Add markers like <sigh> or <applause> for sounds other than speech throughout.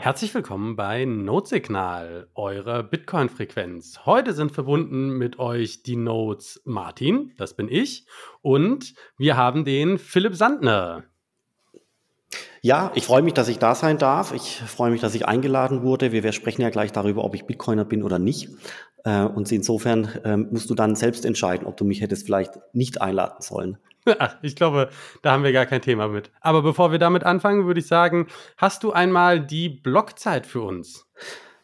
Herzlich willkommen bei Notesignal, eurer Bitcoin-Frequenz. Heute sind verbunden mit euch die Nodes Martin, das bin ich, und wir haben den Philipp Sandner. Ja, ich freue mich, dass ich da sein darf. Ich freue mich, dass ich eingeladen wurde. Wir sprechen ja gleich darüber, ob ich Bitcoiner bin oder nicht. Äh, und insofern äh, musst du dann selbst entscheiden, ob du mich hättest vielleicht nicht einladen sollen. Ach, ich glaube, da haben wir gar kein Thema mit. Aber bevor wir damit anfangen, würde ich sagen, hast du einmal die Blockzeit für uns?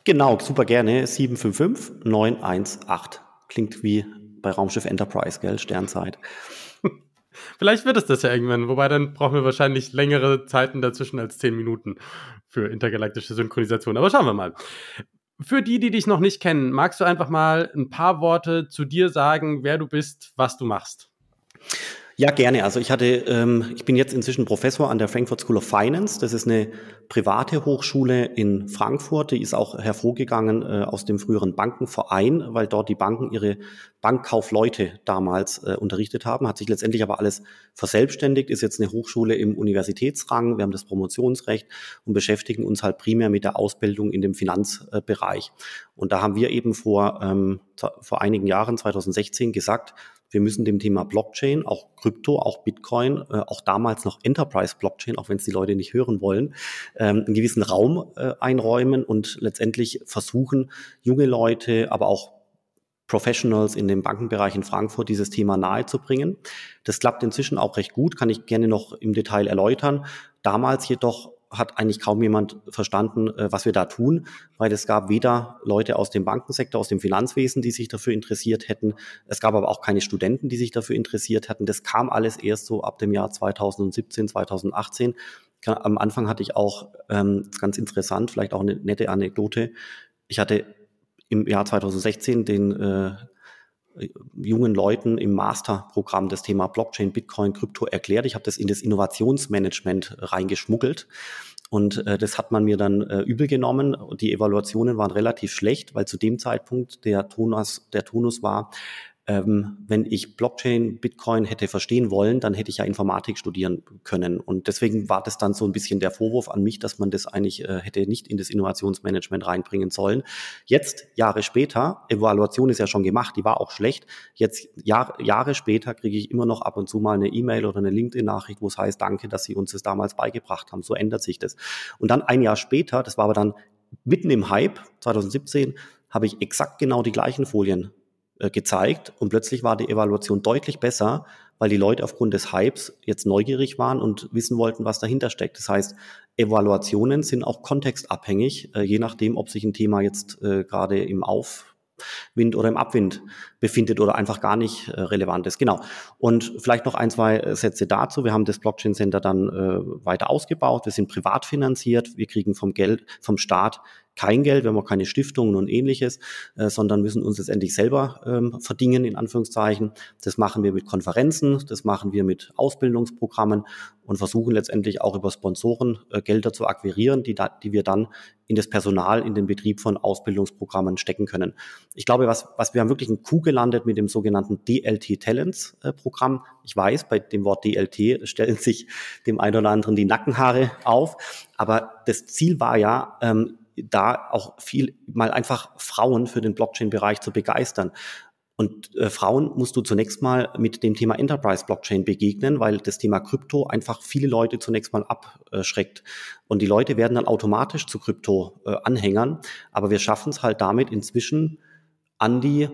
Genau, super gerne. 755 918. Klingt wie bei Raumschiff Enterprise, gell? Sternzeit. <laughs> Vielleicht wird es das ja irgendwann, wobei dann brauchen wir wahrscheinlich längere Zeiten dazwischen als 10 Minuten für intergalaktische Synchronisation. Aber schauen wir mal. Für die, die dich noch nicht kennen, magst du einfach mal ein paar Worte zu dir sagen, wer du bist, was du machst? Ja, gerne. Also ich hatte, ähm, ich bin jetzt inzwischen Professor an der Frankfurt School of Finance. Das ist eine private Hochschule in Frankfurt. Die ist auch hervorgegangen äh, aus dem früheren Bankenverein, weil dort die Banken ihre Bankkaufleute damals äh, unterrichtet haben. Hat sich letztendlich aber alles verselbstständigt, ist jetzt eine Hochschule im Universitätsrang. Wir haben das Promotionsrecht und beschäftigen uns halt primär mit der Ausbildung in dem Finanzbereich. Und da haben wir eben vor, ähm, vor einigen Jahren, 2016, gesagt, wir müssen dem Thema Blockchain, auch Krypto, auch Bitcoin, äh, auch damals noch Enterprise Blockchain, auch wenn es die Leute nicht hören wollen, ähm, einen gewissen Raum äh, einräumen und letztendlich versuchen, junge Leute, aber auch Professionals in dem Bankenbereich in Frankfurt dieses Thema nahezubringen. Das klappt inzwischen auch recht gut, kann ich gerne noch im Detail erläutern. Damals jedoch hat eigentlich kaum jemand verstanden, äh, was wir da tun, weil es gab weder Leute aus dem Bankensektor, aus dem Finanzwesen, die sich dafür interessiert hätten. Es gab aber auch keine Studenten, die sich dafür interessiert hätten. Das kam alles erst so ab dem Jahr 2017, 2018. Am Anfang hatte ich auch, ähm, ganz interessant, vielleicht auch eine nette Anekdote. Ich hatte im Jahr 2016 den äh, jungen Leuten im Masterprogramm das Thema Blockchain, Bitcoin, Krypto erklärt. Ich habe das in das Innovationsmanagement reingeschmuggelt. Und äh, das hat man mir dann äh, übel genommen. Die Evaluationen waren relativ schlecht, weil zu dem Zeitpunkt der Tonus, der Tonus war, ähm, wenn ich Blockchain, Bitcoin hätte verstehen wollen, dann hätte ich ja Informatik studieren können. Und deswegen war das dann so ein bisschen der Vorwurf an mich, dass man das eigentlich äh, hätte nicht in das Innovationsmanagement reinbringen sollen. Jetzt, Jahre später, Evaluation ist ja schon gemacht, die war auch schlecht. Jetzt, Jahr, Jahre später, kriege ich immer noch ab und zu mal eine E-Mail oder eine LinkedIn-Nachricht, wo es heißt, danke, dass Sie uns das damals beigebracht haben. So ändert sich das. Und dann ein Jahr später, das war aber dann mitten im Hype, 2017, habe ich exakt genau die gleichen Folien äh, gezeigt und plötzlich war die Evaluation deutlich besser, weil die Leute aufgrund des Hypes jetzt neugierig waren und wissen wollten, was dahinter steckt. Das heißt, Evaluationen sind auch kontextabhängig, äh, je nachdem, ob sich ein Thema jetzt äh, gerade im Auf Wind oder im Abwind befindet oder einfach gar nicht äh, relevant ist. Genau. Und vielleicht noch ein, zwei Sätze dazu. Wir haben das Blockchain Center dann äh, weiter ausgebaut. Wir sind privat finanziert. Wir kriegen vom Geld, vom Staat kein Geld, wir haben auch keine Stiftungen und ähnliches, äh, sondern müssen uns letztendlich selber ähm, verdienen, in Anführungszeichen. Das machen wir mit Konferenzen, das machen wir mit Ausbildungsprogrammen und versuchen letztendlich auch über Sponsoren äh, Gelder zu akquirieren, die, da, die wir dann in das Personal, in den Betrieb von Ausbildungsprogrammen stecken können. Ich glaube, was, was wir haben wirklich einen Coup gelandet mit dem sogenannten DLT Talents äh, Programm. Ich weiß, bei dem Wort DLT stellen sich dem einen oder anderen die Nackenhaare auf. Aber das Ziel war ja, ähm, da auch viel mal einfach Frauen für den Blockchain-Bereich zu begeistern. Und äh, Frauen musst du zunächst mal mit dem Thema Enterprise Blockchain begegnen, weil das Thema Krypto einfach viele Leute zunächst mal abschreckt. Und die Leute werden dann automatisch zu Krypto-Anhängern. Äh, Aber wir schaffen es halt damit inzwischen an die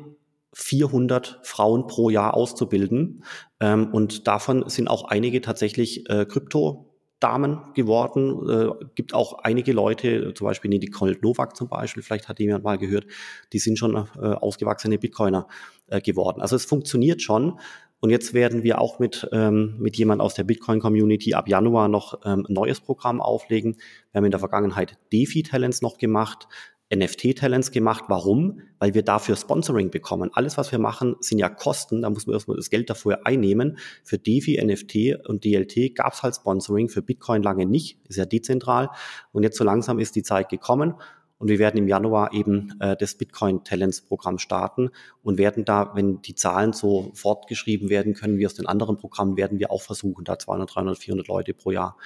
400 Frauen pro Jahr auszubilden. Ähm, und davon sind auch einige tatsächlich äh, Krypto Damen geworden. Äh, gibt auch einige Leute, zum Beispiel Nicole Novak zum Beispiel, vielleicht hat jemand mal gehört, die sind schon äh, ausgewachsene Bitcoiner äh, geworden. Also es funktioniert schon. Und jetzt werden wir auch mit, ähm, mit jemand aus der Bitcoin-Community ab Januar noch ähm, ein neues Programm auflegen. Wir haben in der Vergangenheit DeFi-Talents noch gemacht. NFT-Talents gemacht. Warum? Weil wir dafür Sponsoring bekommen. Alles, was wir machen, sind ja Kosten. Da muss man erstmal das Geld dafür einnehmen. Für DeFi, NFT und DLT gab es halt Sponsoring, für Bitcoin lange nicht. Ist ja dezentral. Und jetzt so langsam ist die Zeit gekommen. Und wir werden im Januar eben äh, das Bitcoin Talents Programm starten und werden da, wenn die Zahlen so fortgeschrieben werden können wie aus den anderen Programmen, werden wir auch versuchen, da 200, 300, 400 Leute pro Jahr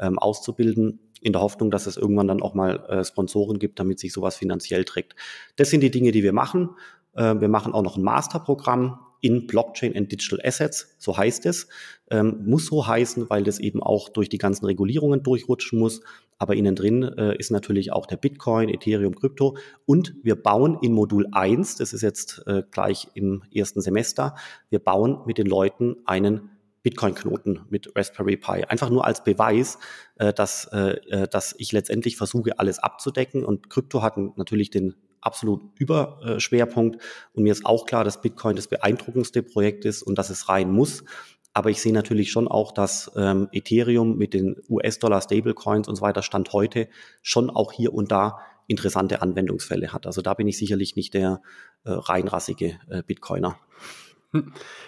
ähm, auszubilden. In der Hoffnung, dass es irgendwann dann auch mal äh, Sponsoren gibt, damit sich sowas finanziell trägt. Das sind die Dinge, die wir machen. Äh, wir machen auch noch ein Masterprogramm in Blockchain and Digital Assets, so heißt es. Ähm, muss so heißen, weil das eben auch durch die ganzen Regulierungen durchrutschen muss. Aber innen drin äh, ist natürlich auch der Bitcoin, Ethereum, Krypto. Und wir bauen in Modul 1, das ist jetzt äh, gleich im ersten Semester, wir bauen mit den Leuten einen Bitcoin-Knoten mit Raspberry Pi. Einfach nur als Beweis, äh, dass, äh, äh dass ich letztendlich versuche, alles abzudecken. Und Krypto hat natürlich den absolut Überschwerpunkt. Und mir ist auch klar, dass Bitcoin das beeindruckendste Projekt ist und dass es rein muss. Aber ich sehe natürlich schon auch, dass ähm, Ethereum mit den US-Dollar Stablecoins und so weiter Stand heute schon auch hier und da interessante Anwendungsfälle hat. Also da bin ich sicherlich nicht der reinrassige Bitcoiner.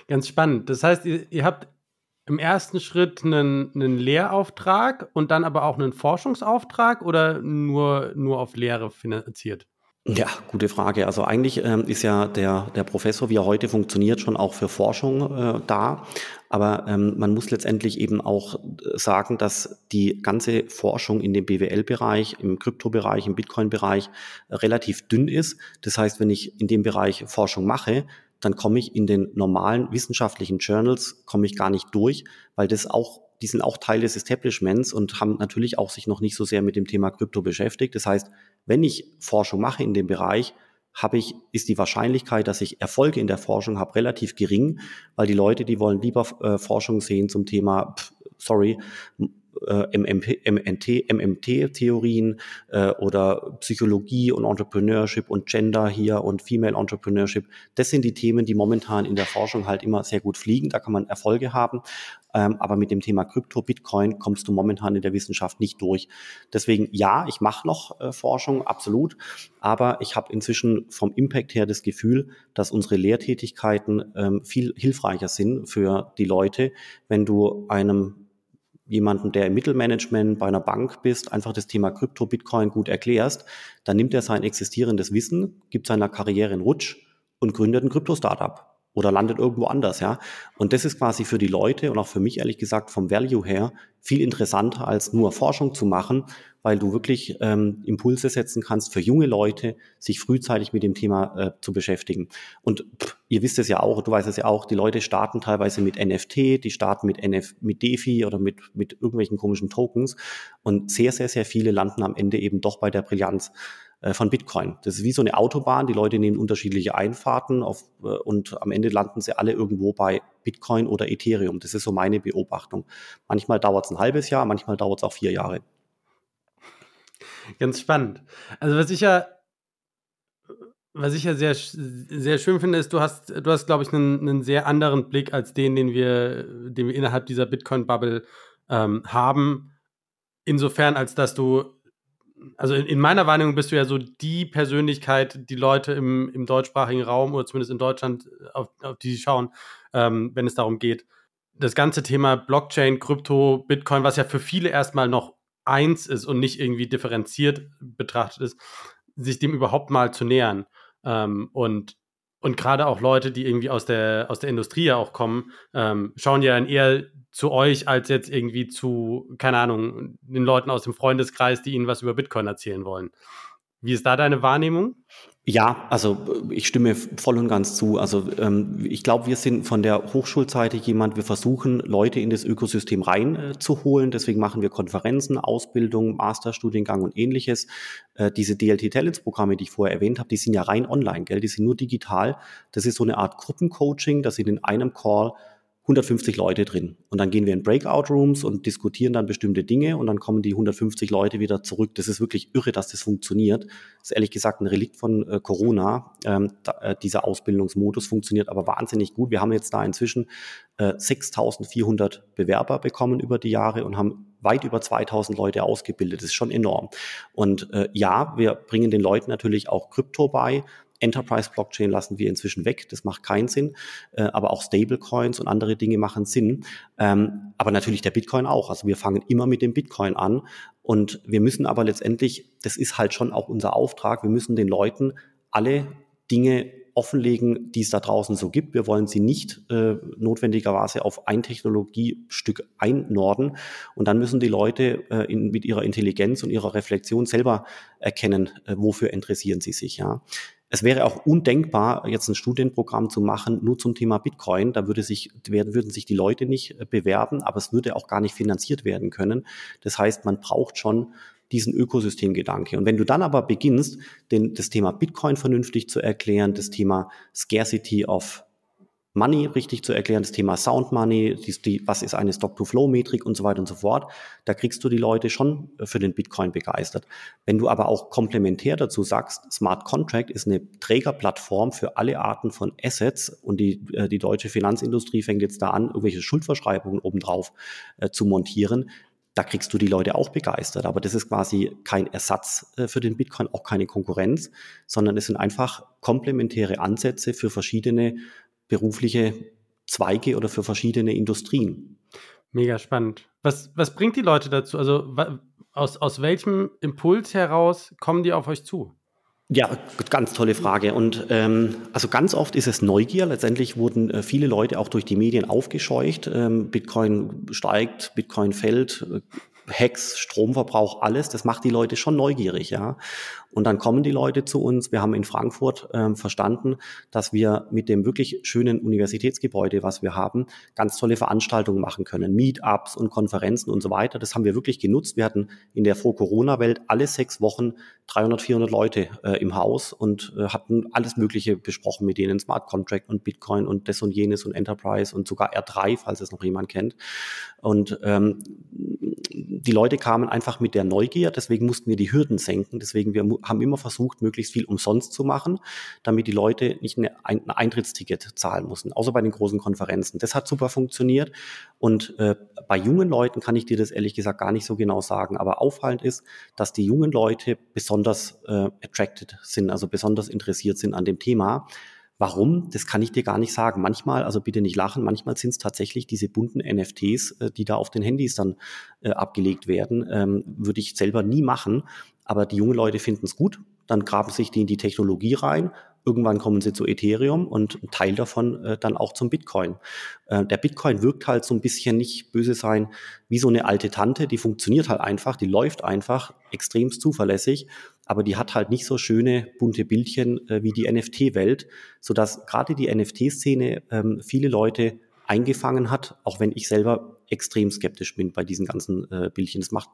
Ganz spannend. Das heißt, ihr, ihr habt im ersten Schritt einen, einen Lehrauftrag und dann aber auch einen Forschungsauftrag oder nur, nur auf Lehre finanziert? Ja, gute Frage. Also eigentlich ähm, ist ja der, der Professor, wie er heute funktioniert, schon auch für Forschung äh, da. Aber ähm, man muss letztendlich eben auch äh, sagen, dass die ganze Forschung in dem BWL-Bereich, im Kryptobereich, im Bitcoin-Bereich relativ dünn ist. Das heißt, wenn ich in dem Bereich Forschung mache, dann komme ich in den normalen wissenschaftlichen Journals, komme ich gar nicht durch, weil das auch die sind auch Teil des Establishments und haben natürlich auch sich noch nicht so sehr mit dem Thema Krypto beschäftigt. Das heißt, wenn ich Forschung mache in dem Bereich, habe ich, ist die Wahrscheinlichkeit, dass ich Erfolge in der Forschung habe, relativ gering, weil die Leute, die wollen lieber äh, Forschung sehen zum Thema, pff, sorry, äh, MMT, MMT-Theorien äh, oder Psychologie und Entrepreneurship und Gender hier und Female Entrepreneurship. Das sind die Themen, die momentan in der Forschung halt immer sehr gut fliegen. Da kann man Erfolge haben. Ähm, aber mit dem Thema Krypto, Bitcoin kommst du momentan in der Wissenschaft nicht durch. Deswegen ja, ich mache noch äh, Forschung, absolut. Aber ich habe inzwischen vom Impact her das Gefühl, dass unsere Lehrtätigkeiten ähm, viel hilfreicher sind für die Leute, wenn du einem jemanden, der im Mittelmanagement bei einer Bank bist, einfach das Thema Krypto, Bitcoin gut erklärst, dann nimmt er sein existierendes Wissen, gibt seiner Karriere einen Rutsch und gründet ein Krypto-Startup oder landet irgendwo anders, ja. Und das ist quasi für die Leute und auch für mich ehrlich gesagt vom Value her viel interessanter als nur Forschung zu machen, weil du wirklich ähm, Impulse setzen kannst für junge Leute, sich frühzeitig mit dem Thema äh, zu beschäftigen. Und pff, ihr wisst es ja auch, du weißt es ja auch, die Leute starten teilweise mit NFT, die starten mit NF, mit DeFi oder mit, mit irgendwelchen komischen Tokens und sehr, sehr, sehr viele landen am Ende eben doch bei der Brillanz. Äh, von Bitcoin. Das ist wie so eine Autobahn. Die Leute nehmen unterschiedliche Einfahrten auf, äh, und am Ende landen sie alle irgendwo bei Bitcoin oder Ethereum. Das ist so meine Beobachtung. Manchmal dauert es ein halbes Jahr, manchmal dauert es auch vier Jahre. Ganz spannend. Also was ich ja was ich ja sehr, sehr schön finde, ist, du hast, du hast, glaube ich, einen, einen sehr anderen Blick als den, den wir, den wir innerhalb dieser Bitcoin-Bubble ähm, haben. Insofern, als dass du also in, in, meiner Wahrnehmung bist du ja so die Persönlichkeit, die Leute im, im deutschsprachigen Raum oder zumindest in Deutschland, auf, auf die sie schauen, ähm, wenn es darum geht. Das ganze Thema Blockchain, Krypto, Bitcoin, was ja für viele erstmal noch eins ist und nicht irgendwie differenziert betrachtet ist, sich dem überhaupt mal zu nähern. Ähm, und und gerade auch Leute, die irgendwie aus der, aus der Industrie ja auch kommen, ähm, schauen ja dann eher zu euch als jetzt irgendwie zu, keine Ahnung, den Leuten aus dem Freundeskreis, die ihnen was über Bitcoin erzählen wollen. Wie ist da deine Wahrnehmung? Ja, also ich stimme voll und ganz zu. Also ähm, ich glaube, wir sind von der Hochschulseite jemand, wir versuchen, Leute in das Ökosystem reinzuholen. Äh, Deswegen machen wir Konferenzen, Ausbildung, Masterstudiengang und ähnliches. Äh, diese DLT-Talents-Programme, die ich vorher erwähnt habe, die sind ja rein online, gell? Die sind nur digital. Das ist so eine Art Gruppencoaching, das sind in einem Call 150 Leute drin. Und dann gehen wir in Breakout-Rooms und diskutieren dann bestimmte Dinge und dann kommen die 150 Leute wieder zurück. Das ist wirklich irre, dass das funktioniert. Das ist ehrlich gesagt ein Relikt von äh, Corona. Ähm, da, äh, dieser Ausbildungsmodus funktioniert aber wahnsinnig gut. Wir haben jetzt da inzwischen äh, 6400 Bewerber bekommen über die Jahre und haben weit über 2000 Leute ausgebildet. Das ist schon enorm. Und äh, ja, wir bringen den Leuten natürlich auch Krypto bei, Enterprise-Blockchain lassen wir inzwischen weg, das macht keinen Sinn, äh, aber auch Stablecoins und andere Dinge machen Sinn. Ähm, aber natürlich der Bitcoin auch. Also wir fangen immer mit dem Bitcoin an und wir müssen aber letztendlich, das ist halt schon auch unser Auftrag, wir müssen den Leuten alle Dinge offenlegen, die es da draußen so gibt. Wir wollen sie nicht äh, notwendigerweise auf ein Technologiestück einnorden. Und dann müssen die Leute äh, in, mit ihrer Intelligenz und ihrer Reflexion selber erkennen, äh, wofür interessieren sie sich. Ja. Es wäre auch undenkbar, jetzt ein Studienprogramm zu machen, nur zum Thema Bitcoin. Da würde sich, würden sich die Leute nicht äh, bewerben, aber es würde auch gar nicht finanziert werden können. Das heißt, man braucht schon diesen Ökosystemgedanke. Und wenn du dann aber beginnst, den, das Thema Bitcoin vernünftig zu erklären, das Thema Scarcity of Money richtig zu erklären, das Thema Sound Money, die, die, was ist eine Stock-to-Flow-Metrik und so weiter und so fort, da kriegst du die Leute schon äh, für den Bitcoin begeistert. Wenn du aber auch komplementär dazu sagst, Smart Contract ist eine Trägerplattform für alle Arten von Assets und die, äh, die deutsche Finanzindustrie fängt jetzt da an, irgendwelche Schuldverschreibungen obendrauf äh, zu montieren, da kriegst du die Leute auch begeistert. Aber das ist quasi kein Ersatz äh, für den Bitcoin, auch keine Konkurrenz, sondern es sind einfach komplementäre Ansätze für verschiedene berufliche Zweige oder für verschiedene Industrien. Mega spannend. Was, was bringt die Leute dazu? Also aus, aus welchem Impuls heraus kommen die auf euch zu? Ja, ganz tolle Frage. Und ähm, also ganz oft ist es Neugier. Letztendlich wurden äh, viele Leute auch durch die Medien aufgescheucht. Ähm, Bitcoin steigt, Bitcoin fällt, äh, Hacks, Stromverbrauch, alles. Das macht die Leute schon neugierig, ja. Und dann kommen die Leute zu uns. Wir haben in Frankfurt ähm, verstanden, dass wir mit dem wirklich schönen Universitätsgebäude, was wir haben, ganz tolle Veranstaltungen machen können. Meetups und Konferenzen und so weiter. Das haben wir wirklich genutzt. Wir hatten in der Vor-Corona-Welt alle sechs Wochen 300, 400 Leute äh, im Haus und äh, hatten alles Mögliche besprochen mit denen. Smart Contract und Bitcoin und das und jenes und Enterprise und sogar R3, falls es noch jemand kennt. Und ähm, die Leute kamen einfach mit der Neugier. Deswegen mussten wir die Hürden senken. Deswegen wir haben immer versucht, möglichst viel umsonst zu machen, damit die Leute nicht eine, ein Eintrittsticket zahlen mussten, außer bei den großen Konferenzen. Das hat super funktioniert. Und äh, bei jungen Leuten kann ich dir das ehrlich gesagt gar nicht so genau sagen. Aber auffallend ist, dass die jungen Leute besonders äh, attracted sind, also besonders interessiert sind an dem Thema. Warum? Das kann ich dir gar nicht sagen. Manchmal, also bitte nicht lachen, manchmal sind es tatsächlich diese bunten NFTs, äh, die da auf den Handys dann äh, abgelegt werden. Ähm, würde ich selber nie machen. Aber die jungen Leute finden es gut, dann graben sich die in die Technologie rein. Irgendwann kommen sie zu Ethereum und ein Teil davon äh, dann auch zum Bitcoin. Äh, der Bitcoin wirkt halt so ein bisschen nicht böse sein wie so eine alte Tante, die funktioniert halt einfach, die läuft einfach extremst zuverlässig, aber die hat halt nicht so schöne bunte Bildchen äh, wie die NFT-Welt, sodass gerade die NFT-Szene ähm, viele Leute eingefangen hat, auch wenn ich selber extrem skeptisch bin bei diesen ganzen äh, Bildchen. Das macht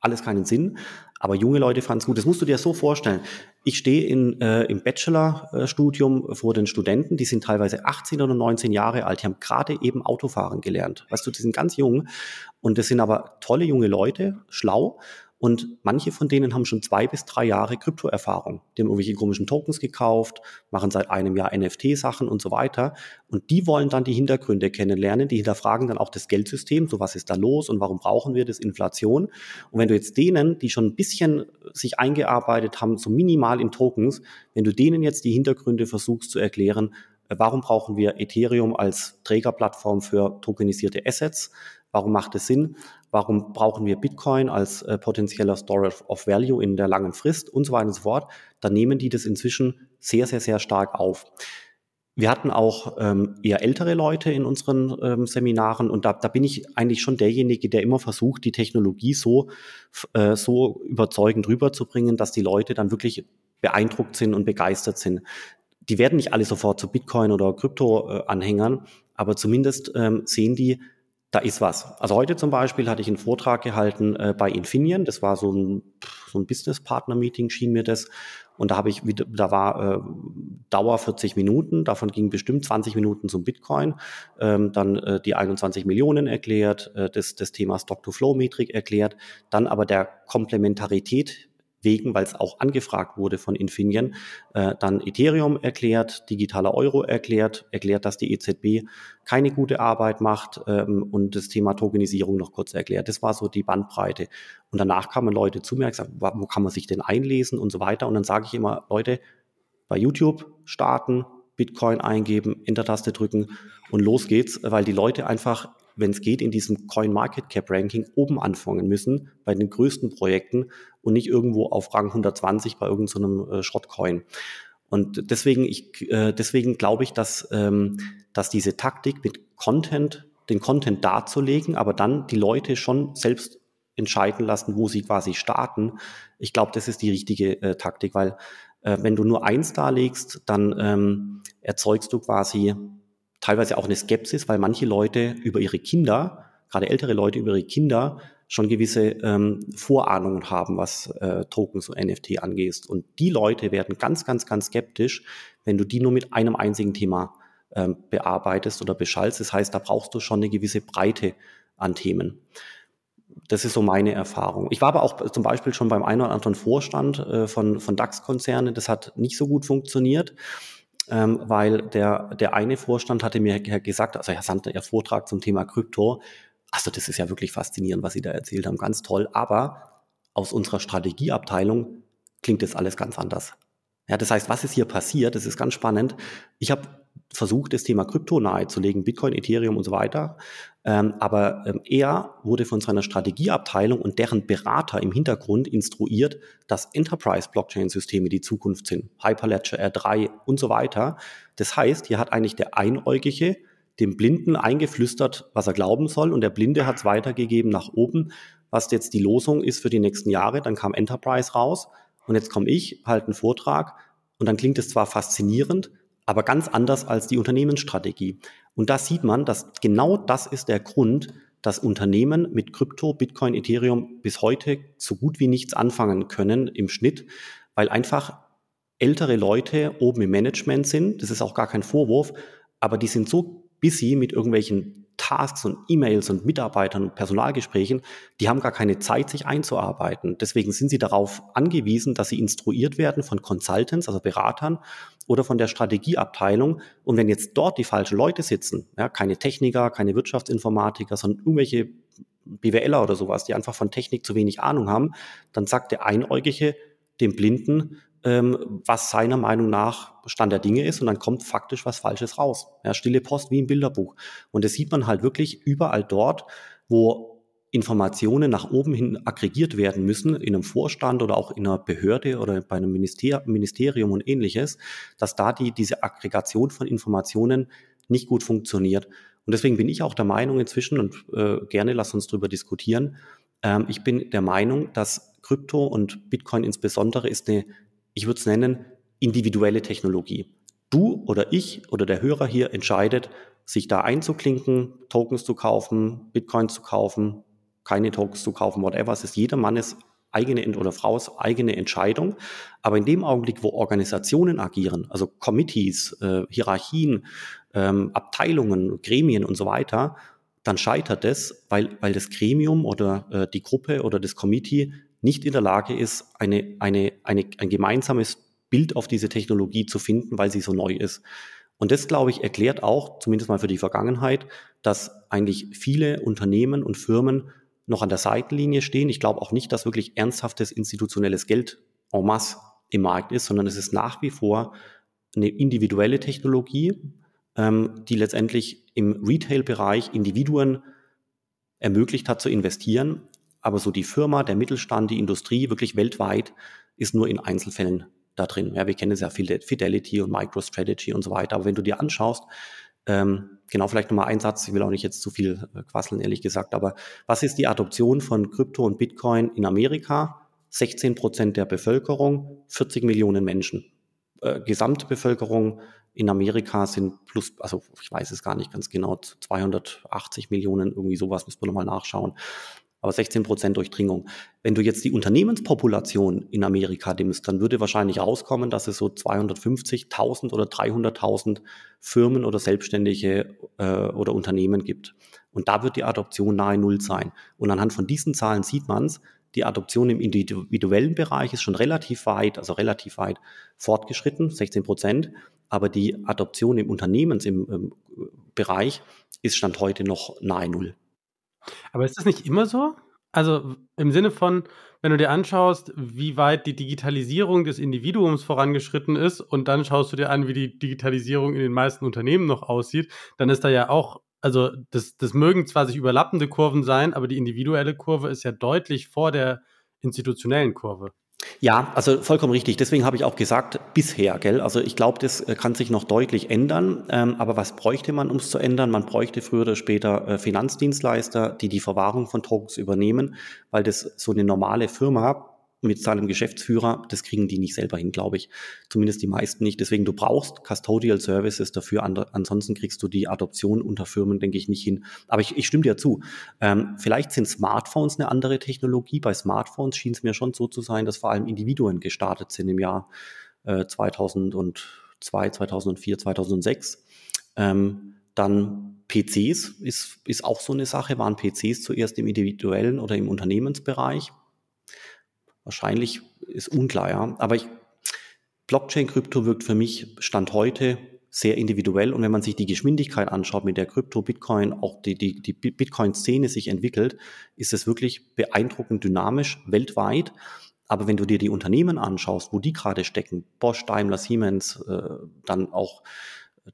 alles keinen Sinn. Aber junge Leute fanden es gut. Das musst du dir so vorstellen. Ich stehe in, äh, im Bachelorstudium vor den Studenten, die sind teilweise 18 oder 19 Jahre alt, die haben gerade eben Autofahren gelernt. Weißt du, die sind ganz jung und das sind aber tolle junge Leute, schlau und manche von denen haben schon zwei bis drei Jahre Kryptoerfahrung. Die haben irgendwelche komischen Tokens gekauft, machen seit einem Jahr NFT-Sachen und so weiter. Und die wollen dann die Hintergründe kennenlernen. Die hinterfragen dann auch das Geldsystem. So was ist da los und warum brauchen wir das? Inflation. Und wenn du jetzt denen, die schon ein bisschen sich eingearbeitet haben, so minimal in Tokens, wenn du denen jetzt die Hintergründe versuchst zu erklären, äh, warum brauchen wir Ethereum als Trägerplattform für tokenisierte Assets? Warum macht es Sinn? Warum brauchen wir Bitcoin als äh, potenzieller Storage of Value in der langen Frist und so weiter und so fort? Dann nehmen die das inzwischen sehr, sehr, sehr stark auf. Wir hatten auch ähm, eher ältere Leute in unseren ähm, Seminaren und da, da bin ich eigentlich schon derjenige, der immer versucht, die Technologie so, äh, so überzeugend rüberzubringen, dass die Leute dann wirklich beeindruckt sind und begeistert sind. Die werden nicht alle sofort zu Bitcoin oder Krypto-Anhängern, aber zumindest ähm, sehen die, da ist was. Also heute zum Beispiel hatte ich einen Vortrag gehalten äh, bei Infineon. Das war so ein, so ein Business-Partner-Meeting, schien mir das. Und da habe ich wieder, da war äh, Dauer 40 Minuten, davon ging bestimmt 20 Minuten zum Bitcoin, ähm, dann äh, die 21 Millionen erklärt, äh, das, das Thema Stock-to-Flow-Metrik erklärt, dann aber der Komplementarität wegen, weil es auch angefragt wurde von Infineon, äh, dann Ethereum erklärt, digitaler Euro erklärt, erklärt, dass die EZB keine gute Arbeit macht ähm, und das Thema Tokenisierung noch kurz erklärt. Das war so die Bandbreite. Und danach kamen Leute zu mir und gesagt, wo kann man sich denn einlesen und so weiter. Und dann sage ich immer, Leute, bei YouTube starten, Bitcoin eingeben, Enter-Taste drücken und los geht's, weil die Leute einfach wenn es geht, in diesem Coin Market Cap Ranking oben anfangen müssen, bei den größten Projekten und nicht irgendwo auf Rang 120 bei irgendeinem so äh, Schrottcoin. Und deswegen, ich, äh, deswegen glaube ich, dass, ähm, dass diese Taktik mit Content, den Content darzulegen, aber dann die Leute schon selbst entscheiden lassen, wo sie quasi starten. Ich glaube, das ist die richtige äh, Taktik, weil äh, wenn du nur eins darlegst, dann ähm, erzeugst du quasi teilweise auch eine Skepsis, weil manche Leute über ihre Kinder, gerade ältere Leute über ihre Kinder, schon gewisse ähm, Vorahnungen haben, was äh, Tokens und NFT angeht. Und die Leute werden ganz, ganz, ganz skeptisch, wenn du die nur mit einem einzigen Thema ähm, bearbeitest oder beschallst. Das heißt, da brauchst du schon eine gewisse Breite an Themen. Das ist so meine Erfahrung. Ich war aber auch zum Beispiel schon beim einen oder anderen Vorstand äh, von, von DAX-Konzernen. Das hat nicht so gut funktioniert, ähm, weil der, der eine Vorstand hatte mir gesagt, also er sandte ja Vortrag zum Thema Krypto. Also das ist ja wirklich faszinierend, was Sie da erzählt haben, ganz toll. Aber aus unserer Strategieabteilung klingt das alles ganz anders. Ja, das heißt, was ist hier passiert? Das ist ganz spannend. Ich habe versucht, das Thema Krypto nahezulegen, Bitcoin, Ethereum und so weiter. Ähm, aber ähm, er wurde von seiner Strategieabteilung und deren Berater im Hintergrund instruiert, dass Enterprise-Blockchain-Systeme die Zukunft sind. Hyperledger, R3 und so weiter. Das heißt, hier hat eigentlich der Einäugige dem Blinden eingeflüstert, was er glauben soll, und der Blinde hat es weitergegeben nach oben, was jetzt die Losung ist für die nächsten Jahre. Dann kam Enterprise raus und jetzt komme ich, halte einen Vortrag und dann klingt es zwar faszinierend, aber ganz anders als die Unternehmensstrategie. Und da sieht man, dass genau das ist der Grund, dass Unternehmen mit Krypto, Bitcoin, Ethereum bis heute so gut wie nichts anfangen können im Schnitt, weil einfach ältere Leute oben im Management sind. Das ist auch gar kein Vorwurf, aber die sind so busy mit irgendwelchen Tasks und E-Mails und Mitarbeitern und Personalgesprächen, die haben gar keine Zeit, sich einzuarbeiten. Deswegen sind sie darauf angewiesen, dass sie instruiert werden von Consultants, also Beratern oder von der Strategieabteilung. Und wenn jetzt dort die falschen Leute sitzen, ja, keine Techniker, keine Wirtschaftsinformatiker, sondern irgendwelche BWLer oder sowas, die einfach von Technik zu wenig Ahnung haben, dann sagt der Einäugige dem Blinden, ähm, was seiner Meinung nach Stand der Dinge ist und dann kommt faktisch was Falsches raus. Ja, stille Post wie im Bilderbuch. Und das sieht man halt wirklich überall dort, wo Informationen nach oben hin aggregiert werden müssen, in einem Vorstand oder auch in einer Behörde oder bei einem Minister Ministerium und ähnliches, dass da die, diese Aggregation von Informationen nicht gut funktioniert. Und deswegen bin ich auch der Meinung inzwischen, und äh, gerne lass uns darüber diskutieren, ähm, ich bin der Meinung, dass Krypto und Bitcoin insbesondere ist eine ich würde es nennen, individuelle Technologie. Du oder ich oder der Hörer hier entscheidet, sich da einzuklinken, Tokens zu kaufen, Bitcoins zu kaufen, keine Tokens zu kaufen, whatever. Es ist jedermannes eigene oder Frau's eigene Entscheidung. Aber in dem Augenblick, wo Organisationen agieren, also Committees, äh, Hierarchien, ähm, Abteilungen, Gremien und so weiter, dann scheitert es, weil, weil das Gremium oder äh, die Gruppe oder das Committee nicht in der Lage ist, eine, eine, eine, ein gemeinsames Bild auf diese Technologie zu finden, weil sie so neu ist. Und das, glaube ich, erklärt auch, zumindest mal für die Vergangenheit, dass eigentlich viele Unternehmen und Firmen noch an der Seitenlinie stehen. Ich glaube auch nicht, dass wirklich ernsthaftes institutionelles Geld en masse im Markt ist, sondern es ist nach wie vor eine individuelle Technologie, ähm, die letztendlich im Retail-Bereich Individuen ermöglicht hat zu investieren, aber so die Firma, der Mittelstand, die Industrie, wirklich weltweit, ist nur in Einzelfällen da drin. Ja, wir kennen es ja Fidelity und MicroStrategy und so weiter. Aber wenn du dir anschaust, ähm, genau, vielleicht nochmal ein Satz, ich will auch nicht jetzt zu viel äh, quasseln, ehrlich gesagt, aber was ist die Adoption von Krypto und Bitcoin in Amerika? 16 Prozent der Bevölkerung, 40 Millionen Menschen. Äh, Gesamtbevölkerung in Amerika sind plus, also ich weiß es gar nicht ganz genau, 280 Millionen, irgendwie sowas, müssen wir nochmal nachschauen aber 16 Prozent Durchdringung. Wenn du jetzt die Unternehmenspopulation in Amerika nimmst, dann würde wahrscheinlich rauskommen, dass es so 250.000 oder 300.000 Firmen oder Selbstständige äh, oder Unternehmen gibt. Und da wird die Adoption nahe Null sein. Und anhand von diesen Zahlen sieht man es, die Adoption im individuellen Bereich ist schon relativ weit, also relativ weit fortgeschritten, 16 Prozent. Aber die Adoption im Unternehmensbereich ist Stand heute noch nahe Null. Aber ist das nicht immer so? Also im Sinne von, wenn du dir anschaust, wie weit die Digitalisierung des Individuums vorangeschritten ist und dann schaust du dir an, wie die Digitalisierung in den meisten Unternehmen noch aussieht, dann ist da ja auch, also das, das mögen zwar sich überlappende Kurven sein, aber die individuelle Kurve ist ja deutlich vor der institutionellen Kurve. Ja, also vollkommen richtig. Deswegen habe ich auch gesagt, bisher, gell? Also ich glaube, das äh, kann sich noch deutlich ändern. Ähm, aber was bräuchte man, um es zu ändern? Man bräuchte früher oder später äh, Finanzdienstleister, die die Verwahrung von Tokens übernehmen, weil das so eine normale Firma mit seinem Geschäftsführer, das kriegen die nicht selber hin, glaube ich. Zumindest die meisten nicht. Deswegen, du brauchst Custodial Services dafür. Ansonsten kriegst du die Adoption unter Firmen, denke ich, nicht hin. Aber ich, ich stimme dir zu. Ähm, vielleicht sind Smartphones eine andere Technologie. Bei Smartphones schien es mir schon so zu sein, dass vor allem Individuen gestartet sind im Jahr äh, 2002, 2004, 2006. Ähm, dann PCs ist, ist auch so eine Sache. Waren PCs zuerst im individuellen oder im Unternehmensbereich? Wahrscheinlich ist unklar, ja. Aber ich, Blockchain-Krypto wirkt für mich Stand heute sehr individuell. Und wenn man sich die Geschwindigkeit anschaut, mit der Krypto, Bitcoin, auch die, die, die Bitcoin-Szene sich entwickelt, ist es wirklich beeindruckend dynamisch weltweit. Aber wenn du dir die Unternehmen anschaust, wo die gerade stecken, Bosch, Daimler, Siemens, äh, dann auch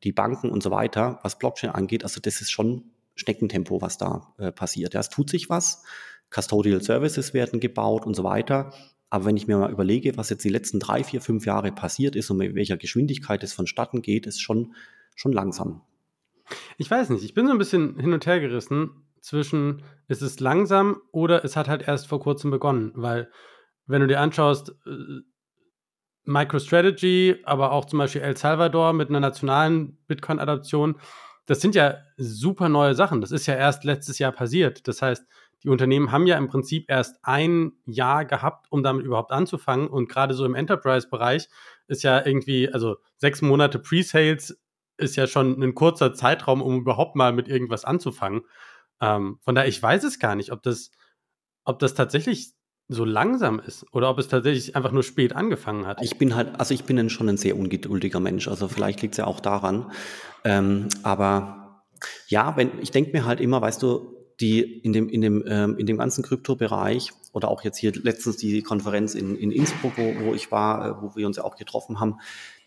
die Banken und so weiter, was Blockchain angeht, also das ist schon Schneckentempo, was da äh, passiert. Ja, es tut sich was. Custodial Services werden gebaut und so weiter. Aber wenn ich mir mal überlege, was jetzt die letzten drei, vier, fünf Jahre passiert ist und mit welcher Geschwindigkeit es vonstatten geht, ist schon, schon langsam. Ich weiß nicht, ich bin so ein bisschen hin und her gerissen zwischen, ist es langsam oder es hat halt erst vor kurzem begonnen, weil wenn du dir anschaust, äh, MicroStrategy, aber auch zum Beispiel El Salvador mit einer nationalen Bitcoin-Adaption, das sind ja super neue Sachen. Das ist ja erst letztes Jahr passiert. Das heißt, die Unternehmen haben ja im Prinzip erst ein Jahr gehabt, um damit überhaupt anzufangen. Und gerade so im Enterprise-Bereich ist ja irgendwie, also sechs Monate Pre-Sales ist ja schon ein kurzer Zeitraum, um überhaupt mal mit irgendwas anzufangen. Ähm, von daher, ich weiß es gar nicht, ob das, ob das tatsächlich so langsam ist oder ob es tatsächlich einfach nur spät angefangen hat. Ich bin halt, also ich bin schon ein sehr ungeduldiger Mensch. Also vielleicht liegt es ja auch daran. Ähm, aber ja, wenn ich denke mir halt immer, weißt du, die in dem, in dem, ähm, in dem ganzen Kryptobereich oder auch jetzt hier letztens die Konferenz in, in Innsbruck, wo, wo ich war, äh, wo wir uns ja auch getroffen haben,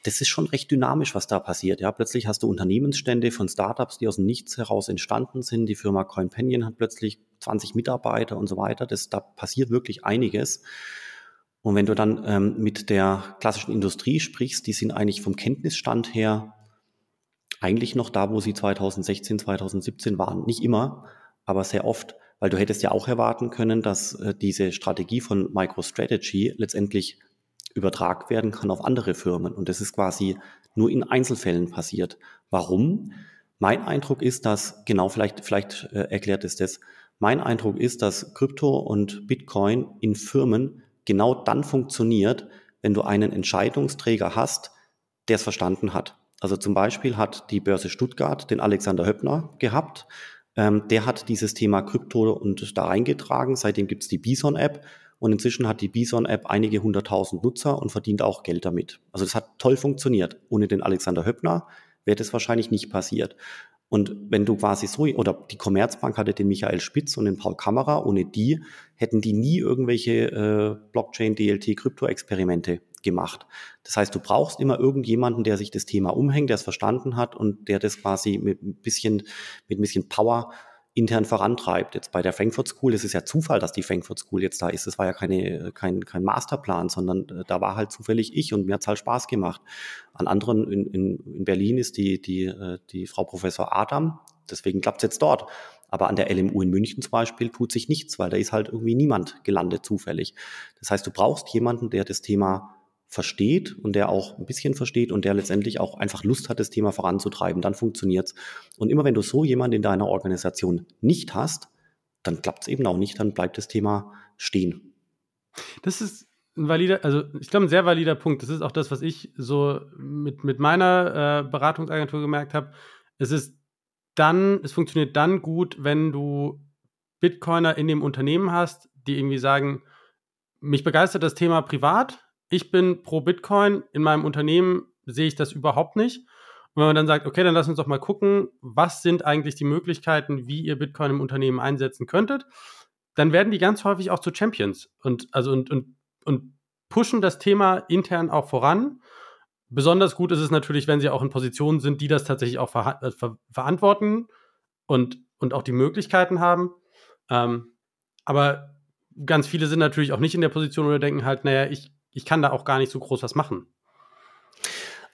das ist schon recht dynamisch, was da passiert. Ja, plötzlich hast du Unternehmensstände von Startups, die aus dem Nichts heraus entstanden sind. Die Firma CoinPenion hat plötzlich 20 Mitarbeiter und so weiter. Das, da passiert wirklich einiges. Und wenn du dann ähm, mit der klassischen Industrie sprichst, die sind eigentlich vom Kenntnisstand her eigentlich noch da, wo sie 2016, 2017 waren. Nicht immer, aber sehr oft, weil du hättest ja auch erwarten können, dass äh, diese Strategie von MicroStrategy letztendlich übertragen werden kann auf andere Firmen. Und das ist quasi nur in Einzelfällen passiert. Warum? Mein Eindruck ist, dass, genau, vielleicht, vielleicht äh, erklärt es das, mein Eindruck ist, dass Krypto und Bitcoin in Firmen genau dann funktioniert, wenn du einen Entscheidungsträger hast, der es verstanden hat. Also zum Beispiel hat die Börse Stuttgart den Alexander Höppner gehabt, ähm, der hat dieses Thema Krypto und da reingetragen. Seitdem gibt es die Bison-App und inzwischen hat die Bison-App einige hunderttausend Nutzer und verdient auch Geld damit. Also das hat toll funktioniert. Ohne den Alexander Höppner wäre das wahrscheinlich nicht passiert. Und wenn du quasi so, oder die Commerzbank hatte den Michael Spitz und den Paul Kammerer, ohne die hätten die nie irgendwelche äh, Blockchain, DLT, Krypto-Experimente gemacht. Das heißt, du brauchst immer irgendjemanden, der sich das Thema umhängt, der es verstanden hat und der das quasi mit ein bisschen, mit ein bisschen Power intern vorantreibt. Jetzt bei der Frankfurt School, es ist ja Zufall, dass die Frankfurt School jetzt da ist. Es war ja keine, kein, kein Masterplan, sondern äh, da war halt zufällig ich und mir hat es halt Spaß gemacht. An anderen in, in, in Berlin ist die, die, äh, die Frau Professor Adam, deswegen klappt es jetzt dort. Aber an der LMU in München zum Beispiel tut sich nichts, weil da ist halt irgendwie niemand gelandet zufällig. Das heißt, du brauchst jemanden, der das Thema versteht und der auch ein bisschen versteht und der letztendlich auch einfach Lust hat, das Thema voranzutreiben, dann funktioniert's. Und immer wenn du so jemanden in deiner Organisation nicht hast, dann klappt's eben auch nicht, dann bleibt das Thema stehen. Das ist ein valider, also ich glaube, ein sehr valider Punkt. Das ist auch das, was ich so mit, mit meiner äh, Beratungsagentur gemerkt habe. Es ist dann, es funktioniert dann gut, wenn du Bitcoiner in dem Unternehmen hast, die irgendwie sagen, mich begeistert das Thema privat, ich bin pro Bitcoin, in meinem Unternehmen sehe ich das überhaupt nicht. Und wenn man dann sagt, okay, dann lass uns doch mal gucken, was sind eigentlich die Möglichkeiten, wie ihr Bitcoin im Unternehmen einsetzen könntet, dann werden die ganz häufig auch zu Champions und, also und, und, und pushen das Thema intern auch voran. Besonders gut ist es natürlich, wenn sie auch in Positionen sind, die das tatsächlich auch ver äh, ver verantworten und, und auch die Möglichkeiten haben. Ähm, aber ganz viele sind natürlich auch nicht in der Position oder denken halt, naja, ich ich kann da auch gar nicht so groß was machen.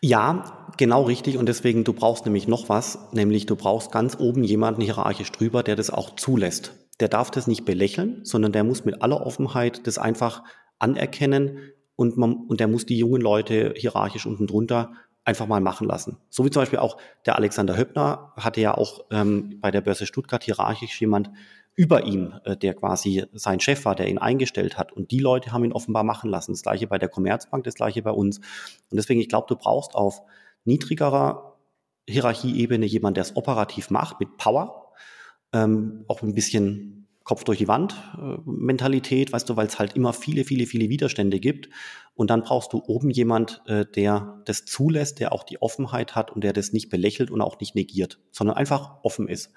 Ja, genau richtig. Und deswegen, du brauchst nämlich noch was, nämlich du brauchst ganz oben jemanden hierarchisch drüber, der das auch zulässt. Der darf das nicht belächeln, sondern der muss mit aller Offenheit das einfach anerkennen und, man, und der muss die jungen Leute hierarchisch unten drunter einfach mal machen lassen. So wie zum Beispiel auch der Alexander Höppner hatte ja auch ähm, bei der Börse Stuttgart hierarchisch jemand über ihm, äh, der quasi sein Chef war, der ihn eingestellt hat. Und die Leute haben ihn offenbar machen lassen. Das gleiche bei der Commerzbank, das gleiche bei uns. Und deswegen, ich glaube, du brauchst auf niedrigerer Hierarchieebene jemand, der es operativ macht, mit Power, ähm, auch ein bisschen Kopf durch die Wand äh, Mentalität, weißt du, weil es halt immer viele, viele, viele Widerstände gibt. Und dann brauchst du oben jemand, äh, der das zulässt, der auch die Offenheit hat und der das nicht belächelt und auch nicht negiert, sondern einfach offen ist.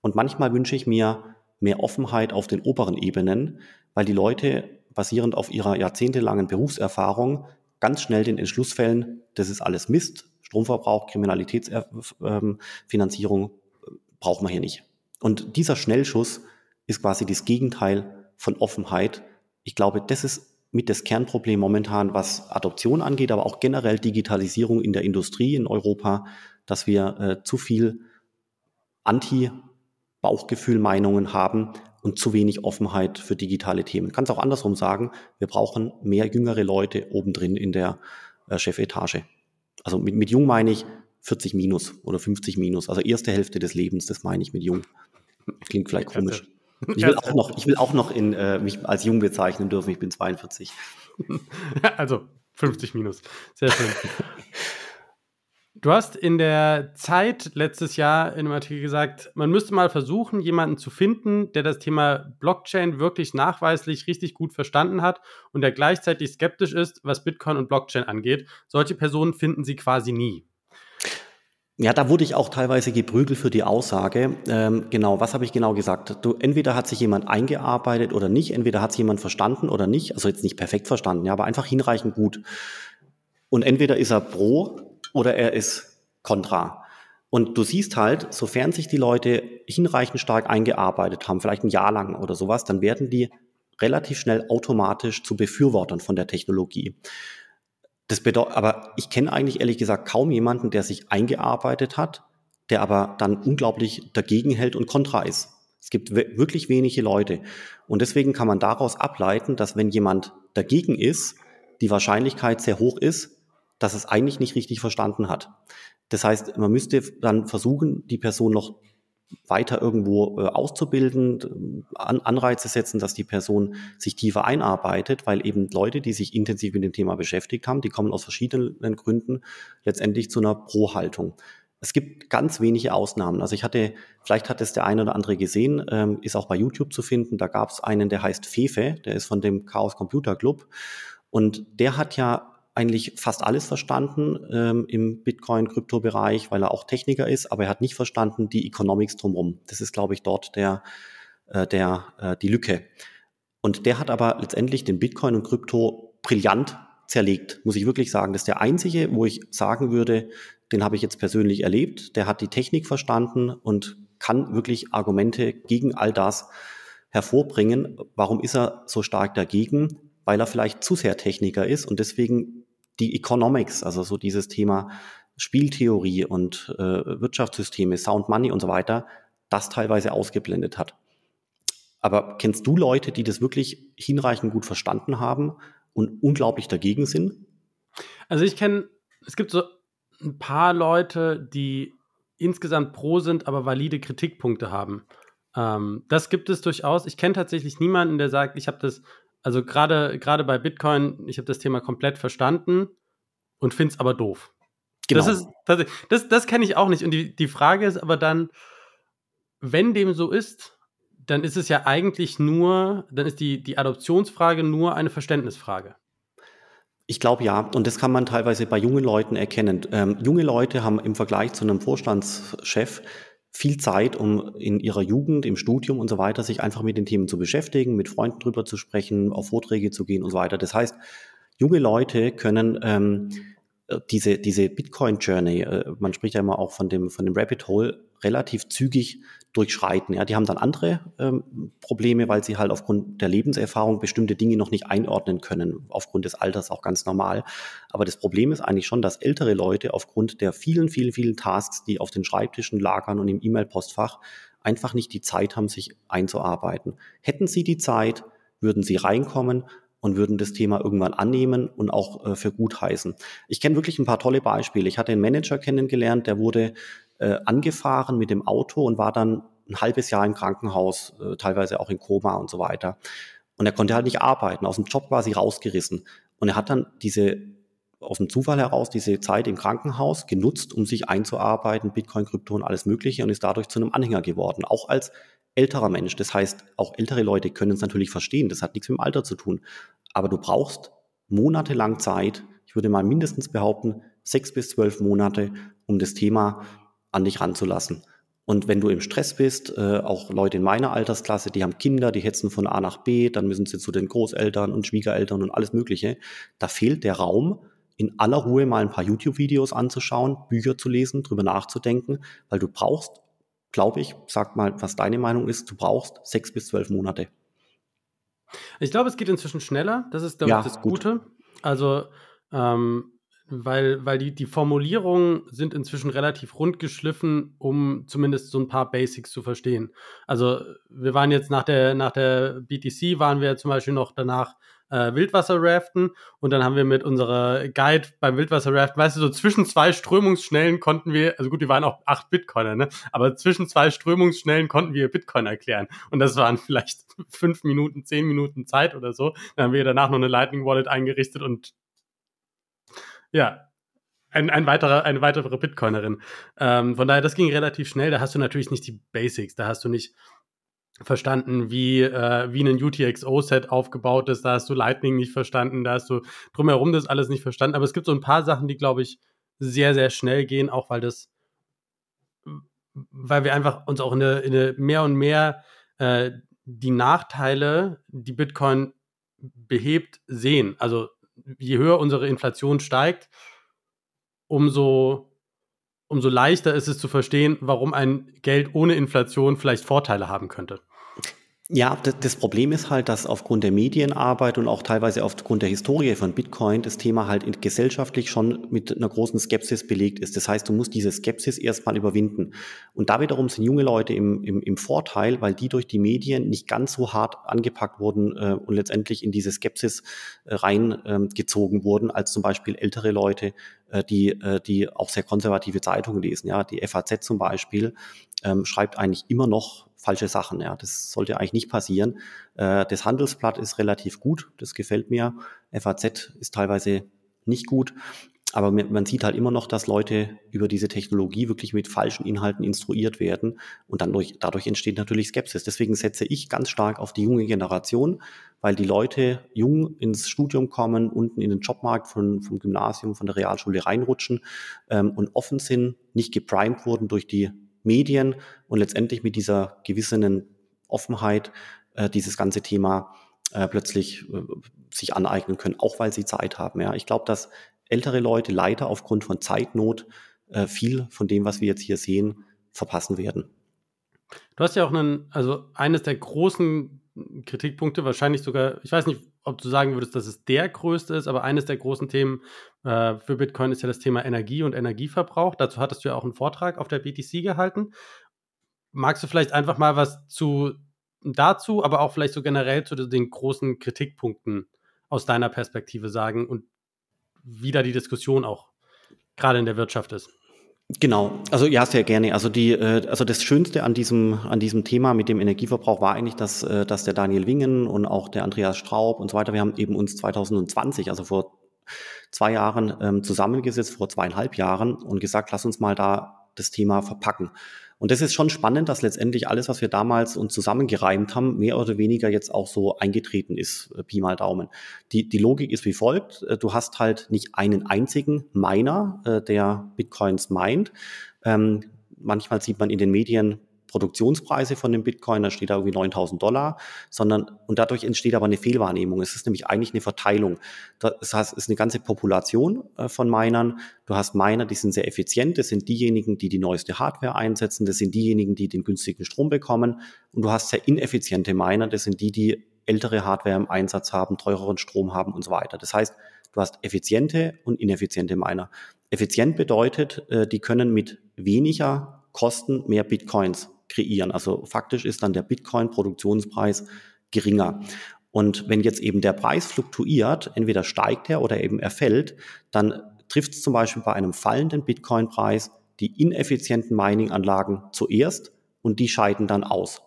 Und manchmal wünsche ich mir mehr Offenheit auf den oberen Ebenen, weil die Leute basierend auf ihrer jahrzehntelangen Berufserfahrung ganz schnell den Entschluss fällen, das ist alles Mist, Stromverbrauch, Kriminalitätsfinanzierung äh, brauchen wir hier nicht. Und dieser Schnellschuss ist quasi das Gegenteil von Offenheit. Ich glaube, das ist mit das Kernproblem momentan, was Adoption angeht, aber auch generell Digitalisierung in der Industrie in Europa, dass wir äh, zu viel Anti-Bauchgefühl-Meinungen haben und zu wenig Offenheit für digitale Themen. Kann es auch andersrum sagen, wir brauchen mehr jüngere Leute obendrin in der äh, Chefetage. Also mit, mit jung meine ich 40 minus oder 50 minus, also erste Hälfte des Lebens, das meine ich mit jung. Klingt vielleicht komisch. <laughs> Ich will auch noch, ich will auch noch in, äh, mich als jung bezeichnen dürfen. Ich bin 42. <laughs> Also 50 minus. Sehr schön. <laughs> Du hast in der Zeit letztes Jahr in einem Artikel gesagt, man müsste mal versuchen, jemanden zu finden, der das Thema Blockchain wirklich nachweislich richtig gut verstanden hat und der gleichzeitig skeptisch ist, was Bitcoin und Blockchain angeht. Solche Personen finden sie quasi nie. Ja, da wurde ich auch teilweise geprügelt für die Aussage. Ähm, genau, was habe ich genau gesagt? Du, entweder hat sich jemand eingearbeitet oder nicht, entweder hat sich jemand verstanden oder nicht, also jetzt nicht perfekt verstanden, ja, aber einfach hinreichend gut. Und entweder ist er pro oder er ist kontra. Und du siehst halt, sofern sich die Leute hinreichend stark eingearbeitet haben, vielleicht ein Jahr lang oder sowas, dann werden die relativ schnell automatisch zu Befürwortern von der Technologie. Das bedeutet, aber ich kenne eigentlich ehrlich gesagt kaum jemanden, der sich eingearbeitet hat, der aber dann unglaublich dagegen hält und kontra ist. Es gibt wirklich wenige Leute. Und deswegen kann man daraus ableiten, dass wenn jemand dagegen ist, die Wahrscheinlichkeit sehr hoch ist, dass es eigentlich nicht richtig verstanden hat. Das heißt, man müsste dann versuchen, die Person noch weiter irgendwo äh, auszubilden, an, Anreize setzen, dass die Person sich tiefer einarbeitet, weil eben Leute, die sich intensiv mit dem Thema beschäftigt haben, die kommen aus verschiedenen Gründen letztendlich zu einer Pro-Haltung. Es gibt ganz wenige Ausnahmen. Also ich hatte, vielleicht hat es der eine oder andere gesehen, ähm, ist auch bei YouTube zu finden. Da gab es einen, der heißt Fefe, der ist von dem Chaos Computer Club. Und der hat ja eigentlich fast alles verstanden ähm, im Bitcoin-Krypto-Bereich, weil er auch Techniker ist, aber er hat nicht verstanden die Economics drumherum. Das ist, glaube ich, dort der, äh, der, äh, die Lücke. Und der hat aber letztendlich den Bitcoin und Krypto brillant zerlegt, muss ich wirklich sagen. Das ist der einzige, wo ich sagen würde, den habe ich jetzt persönlich erlebt. Der hat die Technik verstanden und kann wirklich Argumente gegen all das hervorbringen. Warum ist er so stark dagegen? Weil er vielleicht zu sehr Techniker ist und deswegen die Economics, also so dieses Thema Spieltheorie und äh, Wirtschaftssysteme, Sound Money und so weiter, das teilweise ausgeblendet hat. Aber kennst du Leute, die das wirklich hinreichend gut verstanden haben und unglaublich dagegen sind? Also ich kenne, es gibt so ein paar Leute, die insgesamt pro sind, aber valide Kritikpunkte haben. Ähm, das gibt es durchaus. Ich kenne tatsächlich niemanden, der sagt, ich habe das also gerade gerade bei Bitcoin, ich habe das Thema komplett verstanden und finde es aber doof. Genau. Das ist das, das, das kenne ich auch nicht. Und die, die Frage ist aber dann, wenn dem so ist, dann ist es ja eigentlich nur, dann ist die, die Adoptionsfrage nur eine Verständnisfrage. Ich glaube ja, und das kann man teilweise bei jungen Leuten erkennen. Ähm, junge Leute haben im Vergleich zu einem Vorstandschef viel Zeit, um in ihrer Jugend, im Studium und so weiter, sich einfach mit den Themen zu beschäftigen, mit Freunden drüber zu sprechen, auf Vorträge zu gehen und so weiter. Das heißt, junge Leute können ähm, äh, diese, diese Bitcoin-Journey, äh, man spricht ja immer auch von dem, von dem Rabbit Hole, relativ zügig durchschreiten. Ja, die haben dann andere ähm, Probleme, weil sie halt aufgrund der Lebenserfahrung bestimmte Dinge noch nicht einordnen können, aufgrund des Alters auch ganz normal. Aber das Problem ist eigentlich schon, dass ältere Leute aufgrund der vielen, vielen, vielen Tasks, die auf den Schreibtischen lagern und im E-Mail-Postfach, einfach nicht die Zeit haben, sich einzuarbeiten. Hätten sie die Zeit, würden sie reinkommen und würden das Thema irgendwann annehmen und auch äh, für gut heißen. Ich kenne wirklich ein paar tolle Beispiele. Ich hatte einen Manager kennengelernt, der wurde äh, angefahren mit dem Auto und war dann ein halbes Jahr im Krankenhaus, äh, teilweise auch in Koma und so weiter. Und er konnte halt nicht arbeiten, aus dem Job quasi rausgerissen. Und er hat dann diese aus dem Zufall heraus diese Zeit im Krankenhaus genutzt, um sich einzuarbeiten, Bitcoin, Krypto und alles Mögliche und ist dadurch zu einem Anhänger geworden, auch als älterer Mensch. Das heißt, auch ältere Leute können es natürlich verstehen. Das hat nichts mit dem Alter zu tun. Aber du brauchst monatelang Zeit. Ich würde mal mindestens behaupten, sechs bis zwölf Monate, um das Thema an dich ranzulassen. Und wenn du im Stress bist, äh, auch Leute in meiner Altersklasse, die haben Kinder, die hetzen von A nach B, dann müssen sie zu den Großeltern und Schwiegereltern und alles Mögliche. Da fehlt der Raum, in aller Ruhe mal ein paar YouTube-Videos anzuschauen, Bücher zu lesen, drüber nachzudenken, weil du brauchst glaube ich, sag mal, was deine Meinung ist, du brauchst sechs bis zwölf Monate. Ich glaube, es geht inzwischen schneller. Das ist, glaube ja, ich, das gut. Gute. Also, ähm, weil, weil die, die Formulierungen sind inzwischen relativ rund geschliffen, um zumindest so ein paar Basics zu verstehen. Also, wir waren jetzt nach der, nach der BTC, waren wir zum Beispiel noch danach äh, Wildwasserraften und dann haben wir mit unserer Guide beim Wildwasserraften, weißt du, so zwischen zwei Strömungsschnellen konnten wir, also gut, wir waren auch acht Bitcoiner, ne? Aber zwischen zwei Strömungsschnellen konnten wir Bitcoin erklären. Und das waren <laughs> vielleicht fünf Minuten, zehn Minuten Zeit oder so. Dann haben wir danach noch eine Lightning Wallet eingerichtet und ja, ein, ein weiterer, eine weitere Bitcoinerin. Ähm, von daher, das ging relativ schnell. Da hast du natürlich nicht die Basics. Da hast du nicht verstanden, wie, äh, wie ein UTXO-Set aufgebaut ist. Da hast du Lightning nicht verstanden, da hast du drumherum das alles nicht verstanden. Aber es gibt so ein paar Sachen, die, glaube ich, sehr, sehr schnell gehen, auch weil das, weil wir einfach uns auch in eine, in eine mehr und mehr äh, die Nachteile, die Bitcoin behebt, sehen. Also je höher unsere Inflation steigt, umso umso leichter ist es zu verstehen, warum ein Geld ohne Inflation vielleicht Vorteile haben könnte. Ja, das Problem ist halt, dass aufgrund der Medienarbeit und auch teilweise aufgrund der Historie von Bitcoin das Thema halt gesellschaftlich schon mit einer großen Skepsis belegt ist. Das heißt, du musst diese Skepsis erstmal überwinden. Und da wiederum sind junge Leute im, im, im Vorteil, weil die durch die Medien nicht ganz so hart angepackt wurden äh, und letztendlich in diese Skepsis äh, reingezogen äh, wurden, als zum Beispiel ältere Leute, äh, die, äh, die auch sehr konservative Zeitungen lesen. Ja, die FAZ zum Beispiel ähm, schreibt eigentlich immer noch falsche Sachen. Ja, das sollte eigentlich nicht passieren. Äh, das Handelsblatt ist relativ gut, das gefällt mir. FAZ ist teilweise nicht gut. Aber man sieht halt immer noch, dass Leute über diese Technologie wirklich mit falschen Inhalten instruiert werden und dann durch, dadurch entsteht natürlich Skepsis. Deswegen setze ich ganz stark auf die junge Generation, weil die Leute jung ins Studium kommen, unten in den Jobmarkt von, vom Gymnasium, von der Realschule reinrutschen ähm, und offen sind, nicht geprimed wurden durch die Medien und letztendlich mit dieser gewissen Offenheit äh, dieses ganze Thema äh, plötzlich äh, sich aneignen können, auch weil sie Zeit haben. Ja, ich glaube, dass ältere Leute leider aufgrund von Zeitnot äh, viel von dem, was wir jetzt hier sehen, verpassen werden. Du hast ja auch einen, also eines der großen Kritikpunkte, wahrscheinlich sogar, ich weiß nicht, ob du sagen würdest, dass es der größte ist, aber eines der großen Themen äh, für Bitcoin ist ja das Thema Energie und Energieverbrauch. Dazu hattest du ja auch einen Vortrag auf der BTC gehalten. Magst du vielleicht einfach mal was zu dazu, aber auch vielleicht so generell zu den großen Kritikpunkten aus deiner Perspektive sagen und wie da die Diskussion auch gerade in der Wirtschaft ist? Genau, also ja, sehr gerne. Also die, äh, also das Schönste an diesem, an diesem Thema mit dem Energieverbrauch war eigentlich, dass, äh, dass der Daniel Wingen und auch der Andreas Straub und so weiter, wir haben eben uns 2020, also vor zwei Jahren ähm, zusammengesetzt, vor zweieinhalb Jahren und gesagt, lass uns mal da das Thema verpacken. Und das ist schon spannend, dass letztendlich alles, was wir damals uns zusammengereimt haben, mehr oder weniger jetzt auch so eingetreten ist, äh, Pi mal Daumen. Die, die Logik ist wie folgt. Äh, du hast halt nicht einen einzigen Miner, äh, der Bitcoins meint. Ähm, manchmal sieht man in den Medien Produktionspreise von dem Bitcoin, da steht da irgendwie 9000 Dollar, sondern, und dadurch entsteht aber eine Fehlwahrnehmung. Es ist nämlich eigentlich eine Verteilung. Das heißt, es ist eine ganze Population äh, von Minern. Du hast Miner, die sind sehr effizient. Das sind diejenigen, die die neueste Hardware einsetzen. Das sind diejenigen, die den günstigen Strom bekommen. Und du hast sehr ineffiziente Miner. Das sind die, die ältere Hardware im Einsatz haben, teureren Strom haben und so weiter. Das heißt, du hast effiziente und ineffiziente Miner. Effizient bedeutet, äh, die können mit weniger Kosten mehr Bitcoins kreieren. Also faktisch ist dann der Bitcoin-Produktionspreis geringer. Und wenn jetzt eben der Preis fluktuiert, entweder steigt er oder eben er fällt, dann trifft es zum Beispiel bei einem fallenden Bitcoin-Preis die ineffizienten Mining-Anlagen zuerst und die scheiden dann aus.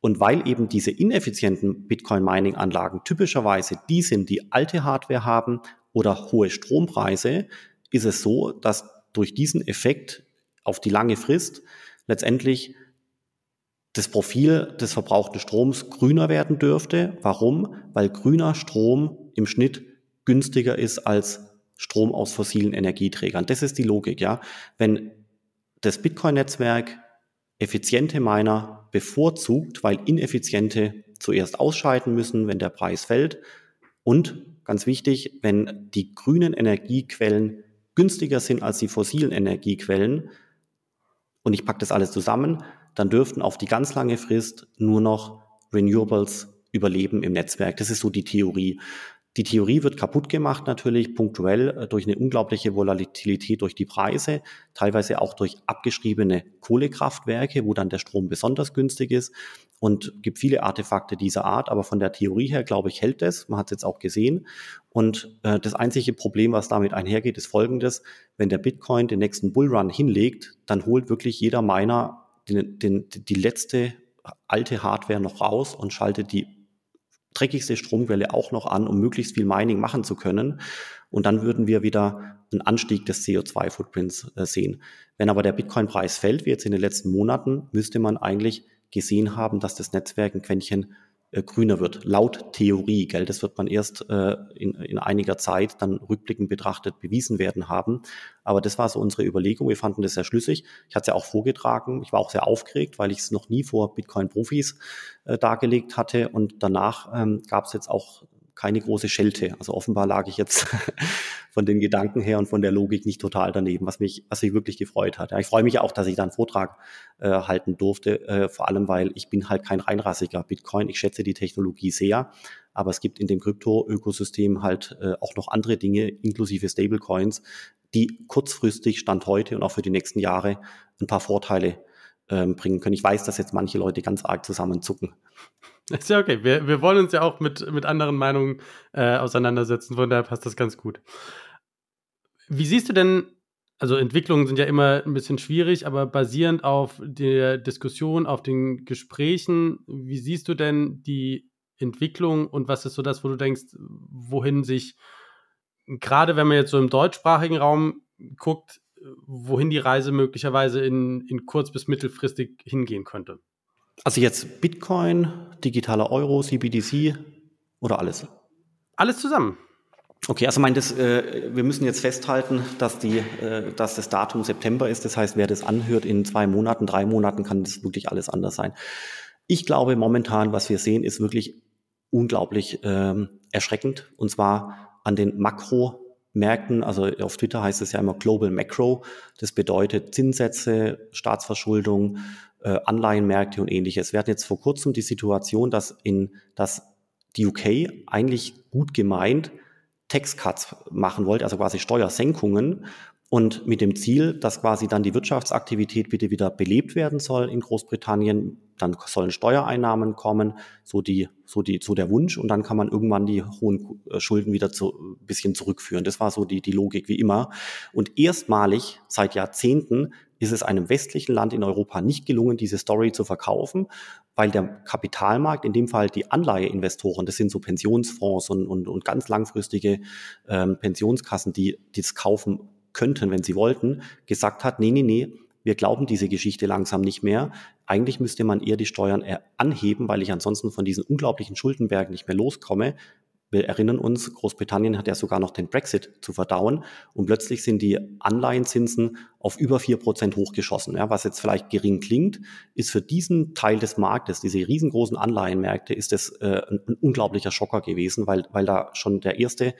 Und weil eben diese ineffizienten Bitcoin-Mining-Anlagen typischerweise die sind, die alte Hardware haben oder hohe Strompreise, ist es so, dass durch diesen Effekt auf die lange Frist letztendlich das Profil des verbrauchten Stroms grüner werden dürfte. Warum? Weil grüner Strom im Schnitt günstiger ist als Strom aus fossilen Energieträgern. Das ist die Logik, ja. Wenn das Bitcoin-Netzwerk effiziente Miner bevorzugt, weil ineffiziente zuerst ausscheiden müssen, wenn der Preis fällt. Und ganz wichtig, wenn die grünen Energiequellen günstiger sind als die fossilen Energiequellen, und ich packe das alles zusammen, dann dürften auf die ganz lange Frist nur noch Renewables überleben im Netzwerk. Das ist so die Theorie. Die Theorie wird kaputt gemacht natürlich punktuell äh, durch eine unglaubliche Volatilität durch die Preise, teilweise auch durch abgeschriebene Kohlekraftwerke, wo dann der Strom besonders günstig ist und gibt viele Artefakte dieser Art. Aber von der Theorie her, glaube ich, hält es. Man hat es jetzt auch gesehen. Und äh, das einzige Problem, was damit einhergeht, ist folgendes. Wenn der Bitcoin den nächsten Bullrun hinlegt, dann holt wirklich jeder Miner den, den, die letzte alte Hardware noch raus und schaltet die dreckigste Stromquelle auch noch an, um möglichst viel Mining machen zu können. Und dann würden wir wieder einen Anstieg des CO2-Footprints äh, sehen. Wenn aber der Bitcoin-Preis fällt, wie jetzt in den letzten Monaten, müsste man eigentlich gesehen haben, dass das Netzwerk ein Quäntchen grüner wird, laut Theorie. Gell? Das wird man erst äh, in, in einiger Zeit dann rückblickend betrachtet bewiesen werden haben. Aber das war so unsere Überlegung. Wir fanden das sehr schlüssig. Ich hatte es ja auch vorgetragen. Ich war auch sehr aufgeregt, weil ich es noch nie vor Bitcoin-Profis äh, dargelegt hatte. Und danach ähm, gab es jetzt auch keine große Schelte. Also offenbar lag ich jetzt <laughs> von den Gedanken her und von der Logik nicht total daneben, was mich, was mich wirklich gefreut hat. Ja, ich freue mich auch, dass ich da einen Vortrag äh, halten durfte, äh, vor allem weil ich bin halt kein reinrassiger Bitcoin. Ich schätze die Technologie sehr, aber es gibt in dem Krypto-Ökosystem halt äh, auch noch andere Dinge, inklusive Stablecoins, die kurzfristig Stand heute und auch für die nächsten Jahre ein paar Vorteile ähm, bringen können. Ich weiß, dass jetzt manche Leute ganz arg zusammenzucken. <laughs> Ist ja okay. Wir, wir wollen uns ja auch mit, mit anderen Meinungen äh, auseinandersetzen, von daher passt das ganz gut. Wie siehst du denn, also Entwicklungen sind ja immer ein bisschen schwierig, aber basierend auf der Diskussion, auf den Gesprächen, wie siehst du denn die Entwicklung und was ist so das, wo du denkst, wohin sich, gerade wenn man jetzt so im deutschsprachigen Raum guckt, wohin die Reise möglicherweise in, in kurz- bis mittelfristig hingehen könnte? Also jetzt Bitcoin, digitaler Euro, CBDC oder alles? Alles zusammen. Okay, also mein, das, äh, wir müssen jetzt festhalten, dass, die, äh, dass das Datum September ist. Das heißt, wer das anhört in zwei Monaten, drei Monaten, kann das wirklich alles anders sein. Ich glaube momentan, was wir sehen, ist wirklich unglaublich ähm, erschreckend. Und zwar an den Makromärkten. Also auf Twitter heißt es ja immer Global Macro. Das bedeutet Zinssätze, Staatsverschuldung, äh, Anleihenmärkte und ähnliches. Wir hatten jetzt vor kurzem die Situation, dass in dass die UK eigentlich gut gemeint Tax-Cuts machen wollte, also quasi Steuersenkungen und mit dem Ziel, dass quasi dann die Wirtschaftsaktivität bitte wieder belebt werden soll in Großbritannien. Dann sollen Steuereinnahmen kommen, so die, so die, so der Wunsch. Und dann kann man irgendwann die hohen äh, Schulden wieder zu, bisschen zurückführen. Das war so die, die Logik wie immer. Und erstmalig seit Jahrzehnten ist es einem westlichen Land in Europa nicht gelungen, diese Story zu verkaufen, weil der Kapitalmarkt, in dem Fall die Anleiheinvestoren, das sind so Pensionsfonds und, und, und ganz langfristige ähm, Pensionskassen, die, das kaufen könnten, wenn sie wollten, gesagt hat, nee, nee, nee, wir glauben diese Geschichte langsam nicht mehr. Eigentlich müsste man eher die Steuern anheben, weil ich ansonsten von diesen unglaublichen Schuldenbergen nicht mehr loskomme. Wir erinnern uns, Großbritannien hat ja sogar noch den Brexit zu verdauen und plötzlich sind die Anleihenzinsen auf über vier Prozent hochgeschossen. Ja, was jetzt vielleicht gering klingt, ist für diesen Teil des Marktes, diese riesengroßen Anleihenmärkte, ist das äh, ein, ein unglaublicher Schocker gewesen, weil, weil da schon der erste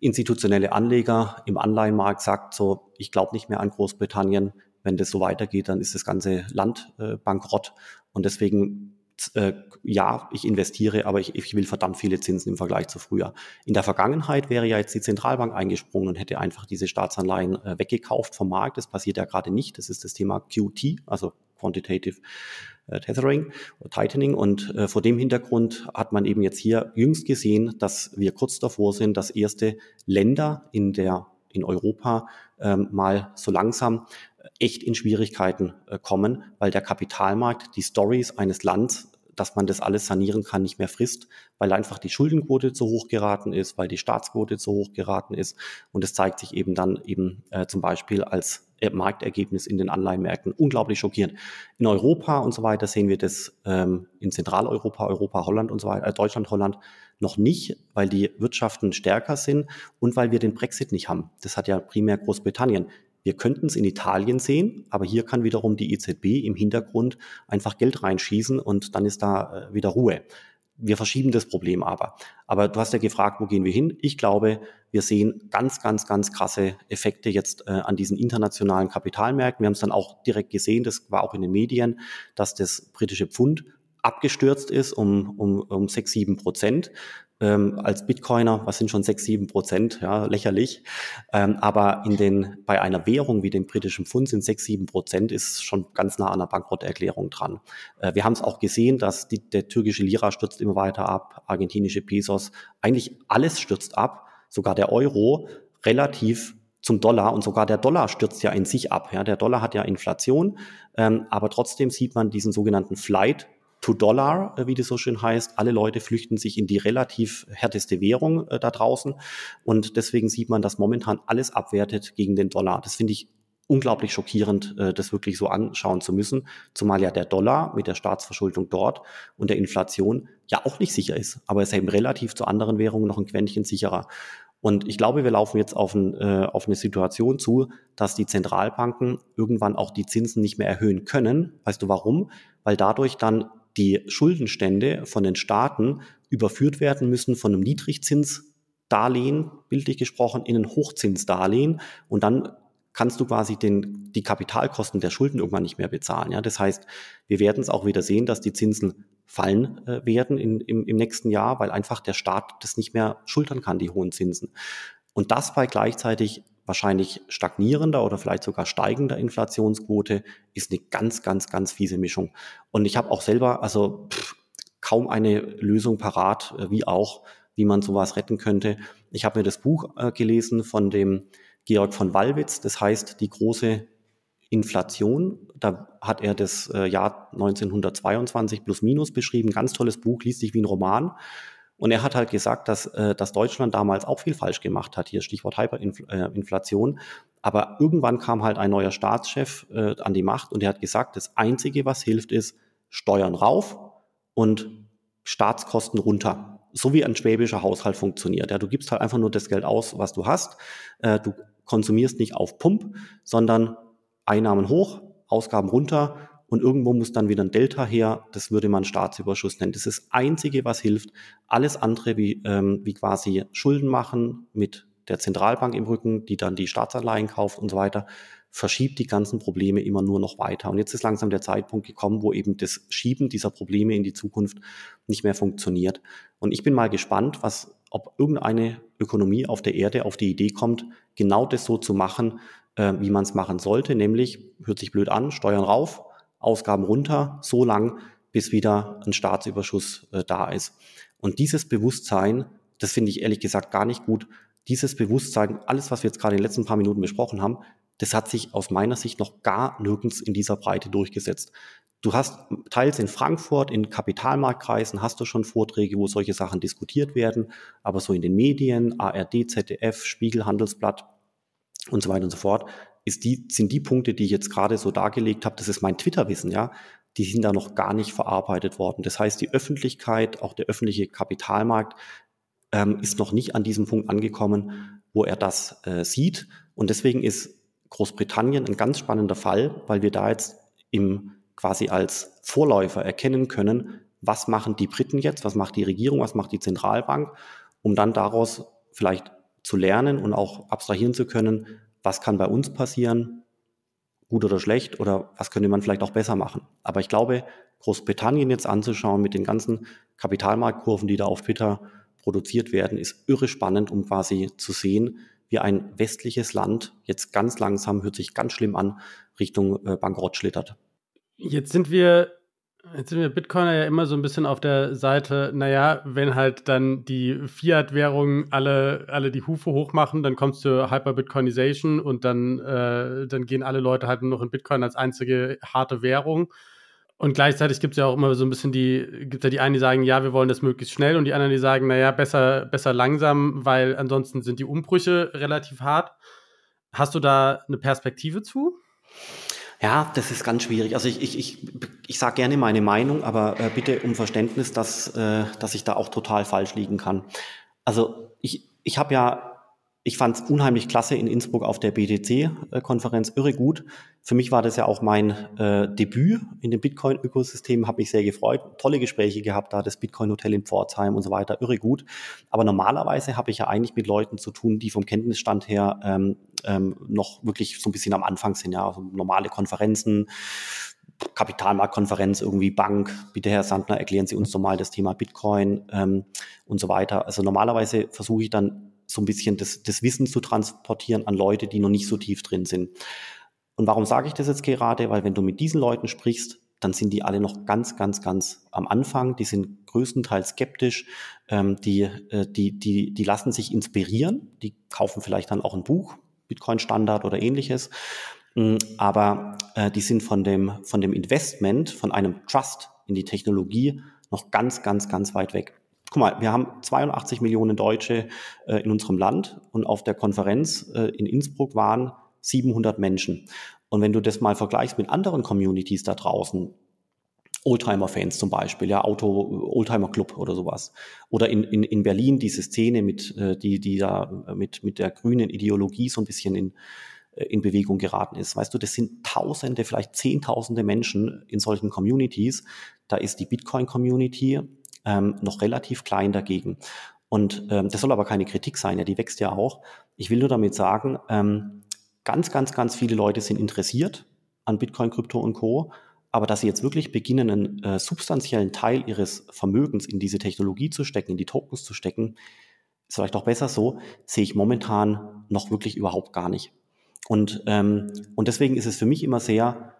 institutionelle Anleger im Anleihenmarkt sagt so, ich glaube nicht mehr an Großbritannien, wenn das so weitergeht, dann ist das ganze Land äh, bankrott. Und deswegen äh, ja, ich investiere, aber ich, ich will verdammt viele Zinsen im Vergleich zu früher. In der Vergangenheit wäre ja jetzt die Zentralbank eingesprungen und hätte einfach diese Staatsanleihen äh, weggekauft vom Markt. Das passiert ja gerade nicht. Das ist das Thema QT, also Quantitative äh, Tethering Tightening. Und äh, vor dem Hintergrund hat man eben jetzt hier jüngst gesehen, dass wir kurz davor sind, dass erste Länder in der in Europa ähm, mal so langsam echt in Schwierigkeiten äh, kommen, weil der Kapitalmarkt die Stories eines Landes, dass man das alles sanieren kann, nicht mehr frisst, weil einfach die Schuldenquote zu hoch geraten ist, weil die Staatsquote zu hoch geraten ist. Und es zeigt sich eben dann eben äh, zum Beispiel als äh, Marktergebnis in den Anleihenmärkten unglaublich schockierend. In Europa und so weiter sehen wir das ähm, in Zentraleuropa, Europa, Holland und so weiter, äh, Deutschland, Holland noch nicht, weil die Wirtschaften stärker sind und weil wir den Brexit nicht haben. Das hat ja primär Großbritannien. Wir könnten es in Italien sehen, aber hier kann wiederum die EZB im Hintergrund einfach Geld reinschießen und dann ist da äh, wieder Ruhe. Wir verschieben das Problem aber. Aber du hast ja gefragt, wo gehen wir hin? Ich glaube, wir sehen ganz, ganz, ganz krasse Effekte jetzt äh, an diesen internationalen Kapitalmärkten. Wir haben es dann auch direkt gesehen, das war auch in den Medien, dass das britische Pfund abgestürzt ist um, um, um 6, 7 Prozent ähm, als Bitcoiner, was sind schon sechs, sieben Prozent, ja, lächerlich. Ähm, aber in den, bei einer Währung wie dem britischen Pfund sind sechs, sieben Prozent, ist schon ganz nah an der Bankrotterklärung dran. Äh, wir haben es auch gesehen, dass die, der türkische Lira stürzt immer weiter ab, argentinische Pesos, eigentlich alles stürzt ab, sogar der Euro relativ zum Dollar und sogar der Dollar stürzt ja in sich ab. Ja, der Dollar hat ja Inflation, ähm, aber trotzdem sieht man diesen sogenannten Flight to Dollar, äh, wie das so schön heißt. Alle Leute flüchten sich in die relativ härteste Währung äh, da draußen. Und deswegen sieht man, dass momentan alles abwertet gegen den Dollar. Das finde ich unglaublich schockierend, äh, das wirklich so anschauen zu müssen. Zumal ja der Dollar mit der Staatsverschuldung dort und der Inflation ja auch nicht sicher ist. Aber ist eben relativ zu anderen Währungen noch ein Quäntchen sicherer. Und ich glaube, wir laufen jetzt auf, ein, äh, auf, eine Situation zu, dass die Zentralbanken irgendwann auch die Zinsen nicht mehr erhöhen können. Weißt du warum? Weil dadurch dann die Schuldenstände von den Staaten überführt werden müssen von einem Niedrigzinsdarlehen, bildlich gesprochen, in ein Hochzinsdarlehen und dann kannst du quasi den, die Kapitalkosten der Schulden irgendwann nicht mehr bezahlen. Ja? Das heißt, wir werden es auch wieder sehen, dass die Zinsen fallen äh, werden in, im, im nächsten Jahr, weil einfach der Staat das nicht mehr schultern kann, die hohen Zinsen. Und das bei gleichzeitig wahrscheinlich stagnierender oder vielleicht sogar steigender Inflationsquote ist eine ganz, ganz, ganz fiese Mischung. Und ich habe auch selber also pff, kaum eine Lösung parat, äh, wie auch, wie man sowas retten könnte. Ich habe mir das Buch äh, gelesen von dem Georg von Wallwitz, das heißt die große Inflation. Da hat er das äh, Jahr 1922 plus minus beschrieben. Ganz tolles Buch, liest sich wie ein Roman. Und er hat halt gesagt, dass, äh, dass Deutschland damals auch viel falsch gemacht hat. Hier Stichwort Hyperinflation. Aber irgendwann kam halt ein neuer Staatschef äh, an die Macht und er hat gesagt, das Einzige, was hilft, ist Steuern rauf und Staatskosten runter. So wie ein schwäbischer Haushalt funktioniert. Ja, du gibst halt einfach nur das Geld aus, was du hast. Äh, du konsumierst nicht auf Pump, sondern Einnahmen hoch, Ausgaben runter und irgendwo muss dann wieder ein Delta her. Das würde man Staatsüberschuss nennen. Das ist das Einzige, was hilft. Alles andere wie, ähm, wie quasi Schulden machen mit der Zentralbank im Rücken, die dann die Staatsanleihen kauft und so weiter, verschiebt die ganzen Probleme immer nur noch weiter. Und jetzt ist langsam der Zeitpunkt gekommen, wo eben das Schieben dieser Probleme in die Zukunft nicht mehr funktioniert. Und ich bin mal gespannt, was, ob irgendeine Ökonomie auf der Erde auf die Idee kommt, genau das so zu machen, äh, wie man es machen sollte, nämlich, hört sich blöd an, Steuern rauf, Ausgaben runter, so lang, bis wieder ein Staatsüberschuss äh, da ist. Und dieses Bewusstsein, das finde ich ehrlich gesagt gar nicht gut. Dieses Bewusstsein, alles, was wir jetzt gerade in den letzten paar Minuten besprochen haben, das hat sich aus meiner Sicht noch gar nirgends in dieser Breite durchgesetzt. Du hast teils in Frankfurt, in Kapitalmarktkreisen hast du schon Vorträge, wo solche Sachen diskutiert werden, aber so in den Medien, ARD, ZDF, Spiegel, Handelsblatt und so weiter und so fort, ist die, sind die Punkte, die ich jetzt gerade so dargelegt habe, das ist mein Twitter-Wissen, ja, die sind da noch gar nicht verarbeitet worden. Das heißt, die Öffentlichkeit, auch der öffentliche Kapitalmarkt, ähm, ist noch nicht an diesem Punkt angekommen, wo er das äh, sieht. Und deswegen ist Großbritannien ein ganz spannender Fall, weil wir da jetzt im quasi als Vorläufer erkennen können, was machen die Briten jetzt, was macht die Regierung, was macht die Zentralbank, um dann daraus vielleicht zu lernen und auch abstrahieren zu können, was kann bei uns passieren, gut oder schlecht, oder was könnte man vielleicht auch besser machen. Aber ich glaube, Großbritannien jetzt anzuschauen mit den ganzen Kapitalmarktkurven, die da auf Twitter produziert werden, ist irre spannend, um quasi zu sehen, wie ein westliches Land jetzt ganz langsam, hört sich ganz schlimm an, Richtung äh, Bankrott schlittert. Jetzt sind wir Jetzt sind wir Bitcoiner ja immer so ein bisschen auf der Seite, naja, wenn halt dann die Fiat-Währungen alle, alle die Hufe hochmachen, dann kommst du Hyper-Bitcoinization und dann, äh, dann gehen alle Leute halt nur noch in Bitcoin als einzige harte Währung. Und gleichzeitig gibt es ja auch immer so ein bisschen die, gibt ja die einen, die sagen, ja, wir wollen das möglichst schnell und die anderen, die sagen, naja, besser, besser langsam, weil ansonsten sind die Umbrüche relativ hart. Hast du da eine Perspektive zu? Ja, das ist ganz schwierig. Also ich, ich, ich, ich sage gerne meine Meinung, aber äh, bitte um Verständnis, dass, äh, dass ich da auch total falsch liegen kann. Also ich, ich habe ja ich fand es unheimlich klasse in Innsbruck auf der BTC-Konferenz, irre gut. Für mich war das ja auch mein äh, Debüt in dem Bitcoin-Ökosystem, habe mich sehr gefreut, tolle Gespräche gehabt, da das Bitcoin-Hotel in Pforzheim und so weiter, irre gut. Aber normalerweise habe ich ja eigentlich mit Leuten zu tun, die vom Kenntnisstand her ähm, ähm, noch wirklich so ein bisschen am Anfang sind, ja, also normale Konferenzen, Kapitalmarktkonferenz, irgendwie Bank, bitte Herr Sandner, erklären Sie uns doch mal das Thema Bitcoin ähm, und so weiter. Also normalerweise versuche ich dann so ein bisschen das, das Wissen zu transportieren an Leute, die noch nicht so tief drin sind. Und warum sage ich das jetzt gerade? Weil wenn du mit diesen Leuten sprichst, dann sind die alle noch ganz, ganz, ganz am Anfang. Die sind größtenteils skeptisch. Ähm, die, äh, die, die, die lassen sich inspirieren. Die kaufen vielleicht dann auch ein Buch, Bitcoin Standard oder ähnliches. Mm, aber äh, die sind von dem, von dem Investment, von einem Trust in die Technologie noch ganz, ganz, ganz weit weg guck mal, wir haben 82 Millionen Deutsche äh, in unserem Land und auf der Konferenz äh, in Innsbruck waren 700 Menschen. Und wenn du das mal vergleichst mit anderen Communities da draußen, Oldtimer-Fans zum Beispiel, ja, Auto, Oldtimer-Club oder sowas. Oder in, in, in Berlin diese Szene mit, äh, die, die da mit, mit der grünen Ideologie so ein bisschen in, äh, in Bewegung geraten ist. Weißt du, das sind Tausende, vielleicht Zehntausende Menschen in solchen Communities. Da ist die Bitcoin-Community ähm, noch relativ klein dagegen. Und ähm, das soll aber keine Kritik sein, ja, die wächst ja auch. Ich will nur damit sagen, ähm, ganz, ganz, ganz viele Leute sind interessiert an Bitcoin, Krypto und Co. Aber dass sie jetzt wirklich beginnen, einen äh, substanziellen Teil ihres Vermögens in diese Technologie zu stecken, in die Tokens zu stecken, ist vielleicht auch besser so, sehe ich momentan noch wirklich überhaupt gar nicht. Und, ähm, und deswegen ist es für mich immer sehr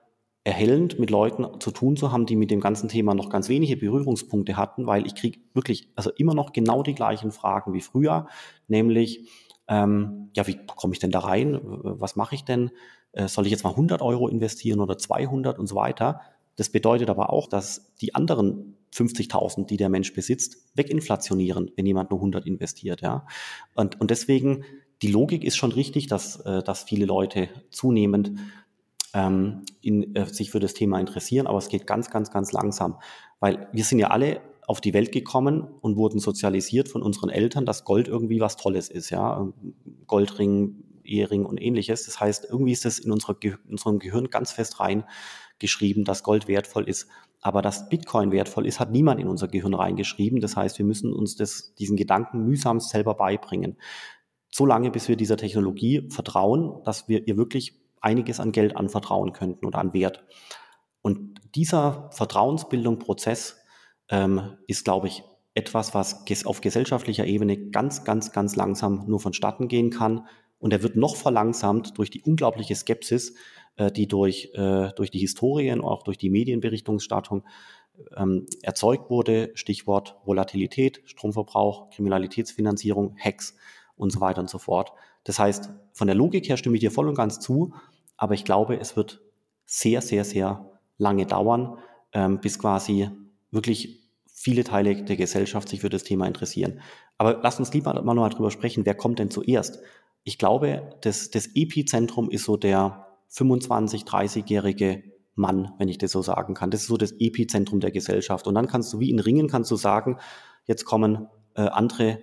erhellend, mit Leuten zu tun zu haben, die mit dem ganzen Thema noch ganz wenige Berührungspunkte hatten, weil ich kriege wirklich also immer noch genau die gleichen Fragen wie früher, nämlich ähm, ja, wie komme ich denn da rein? Was mache ich denn? Äh, soll ich jetzt mal 100 Euro investieren oder 200 und so weiter? Das bedeutet aber auch, dass die anderen 50.000, die der Mensch besitzt, weginflationieren, wenn jemand nur 100 investiert. Ja? Und, und deswegen, die Logik ist schon richtig, dass, äh, dass viele Leute zunehmend ähm, in, äh, sich für das Thema interessieren, aber es geht ganz, ganz, ganz langsam, weil wir sind ja alle auf die Welt gekommen und wurden sozialisiert von unseren Eltern, dass Gold irgendwie was Tolles ist, ja, Goldring, Ehering und ähnliches. Das heißt, irgendwie ist es in, unserer in unserem Gehirn ganz fest reingeschrieben, dass Gold wertvoll ist. Aber dass Bitcoin wertvoll ist, hat niemand in unser Gehirn reingeschrieben. Das heißt, wir müssen uns das, diesen Gedanken mühsam selber beibringen. So lange, bis wir dieser Technologie vertrauen, dass wir ihr wirklich einiges an Geld anvertrauen könnten oder an Wert. Und dieser Vertrauensbildung-Prozess ähm, ist, glaube ich, etwas, was auf gesellschaftlicher Ebene ganz, ganz, ganz langsam nur vonstatten gehen kann. Und er wird noch verlangsamt durch die unglaubliche Skepsis, äh, die durch, äh, durch die Historien, auch durch die Medienberichtungsstattung ähm, erzeugt wurde. Stichwort Volatilität, Stromverbrauch, Kriminalitätsfinanzierung, Hacks und so weiter und so fort. Das heißt, von der Logik her stimme ich dir voll und ganz zu, aber ich glaube, es wird sehr, sehr, sehr lange dauern, ähm, bis quasi wirklich viele Teile der Gesellschaft sich für das Thema interessieren. Aber lass uns lieber mal noch drüber sprechen, wer kommt denn zuerst? Ich glaube, das, das Epizentrum ist so der 25-, 30-jährige Mann, wenn ich das so sagen kann. Das ist so das Epizentrum der Gesellschaft. Und dann kannst du wie in Ringen kannst du sagen, jetzt kommen äh, andere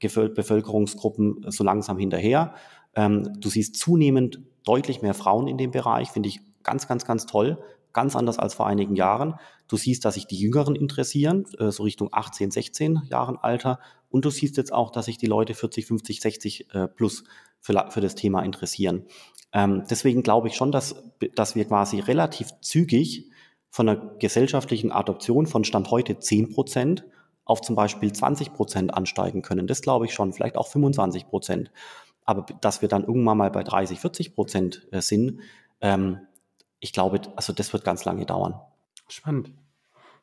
Bevölkerungsgruppen so langsam hinterher. Ähm, du siehst zunehmend deutlich mehr Frauen in dem Bereich, finde ich ganz, ganz, ganz toll. Ganz anders als vor einigen Jahren. Du siehst, dass sich die Jüngeren interessieren, äh, so Richtung 18, 16 Jahren Alter. Und du siehst jetzt auch, dass sich die Leute 40, 50, 60 äh, plus für, für das Thema interessieren. Ähm, deswegen glaube ich schon, dass, dass wir quasi relativ zügig von einer gesellschaftlichen Adoption von Stand heute 10 Prozent auf zum Beispiel 20 Prozent ansteigen können. Das glaube ich schon, vielleicht auch 25 Prozent. Aber dass wir dann irgendwann mal bei 30, 40 Prozent äh, sind, ähm, ich glaube, also das wird ganz lange dauern. Spannend.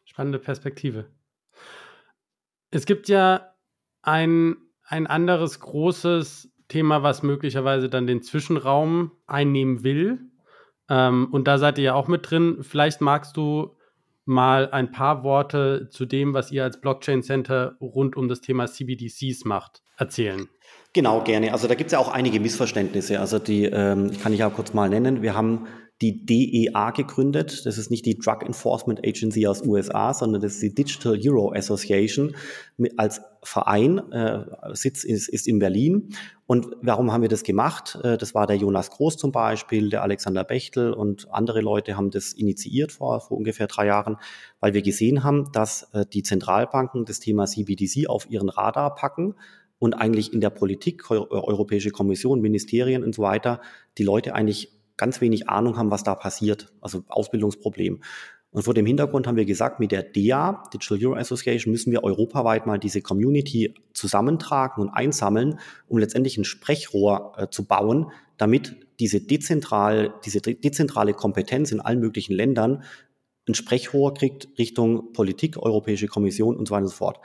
Spannende Perspektive. Es gibt ja ein, ein anderes großes Thema, was möglicherweise dann den Zwischenraum einnehmen will. Ähm, und da seid ihr ja auch mit drin. Vielleicht magst du mal ein paar Worte zu dem, was ihr als Blockchain Center rund um das Thema CBDCs macht, erzählen. Genau, gerne. Also da gibt es ja auch einige Missverständnisse. Also die ähm, kann ich ja kurz mal nennen. Wir haben die DEA gegründet. Das ist nicht die Drug Enforcement Agency aus USA, sondern das ist die Digital Euro Association als Verein. Äh, Sitz ist, ist in Berlin. Und warum haben wir das gemacht? Äh, das war der Jonas Groß zum Beispiel, der Alexander Bechtel und andere Leute haben das initiiert vor, vor ungefähr drei Jahren, weil wir gesehen haben, dass äh, die Zentralbanken das Thema CBDC auf ihren Radar packen und eigentlich in der Politik, Europäische Kommission, Ministerien und so weiter, die Leute eigentlich ganz wenig Ahnung haben, was da passiert. Also Ausbildungsproblem. Und vor dem Hintergrund haben wir gesagt, mit der DEA, Digital Euro Association, müssen wir europaweit mal diese Community zusammentragen und einsammeln, um letztendlich ein Sprechrohr äh, zu bauen, damit diese, dezentral, diese dezentrale Kompetenz in allen möglichen Ländern ein Sprechrohr kriegt Richtung Politik, Europäische Kommission und so weiter und so fort.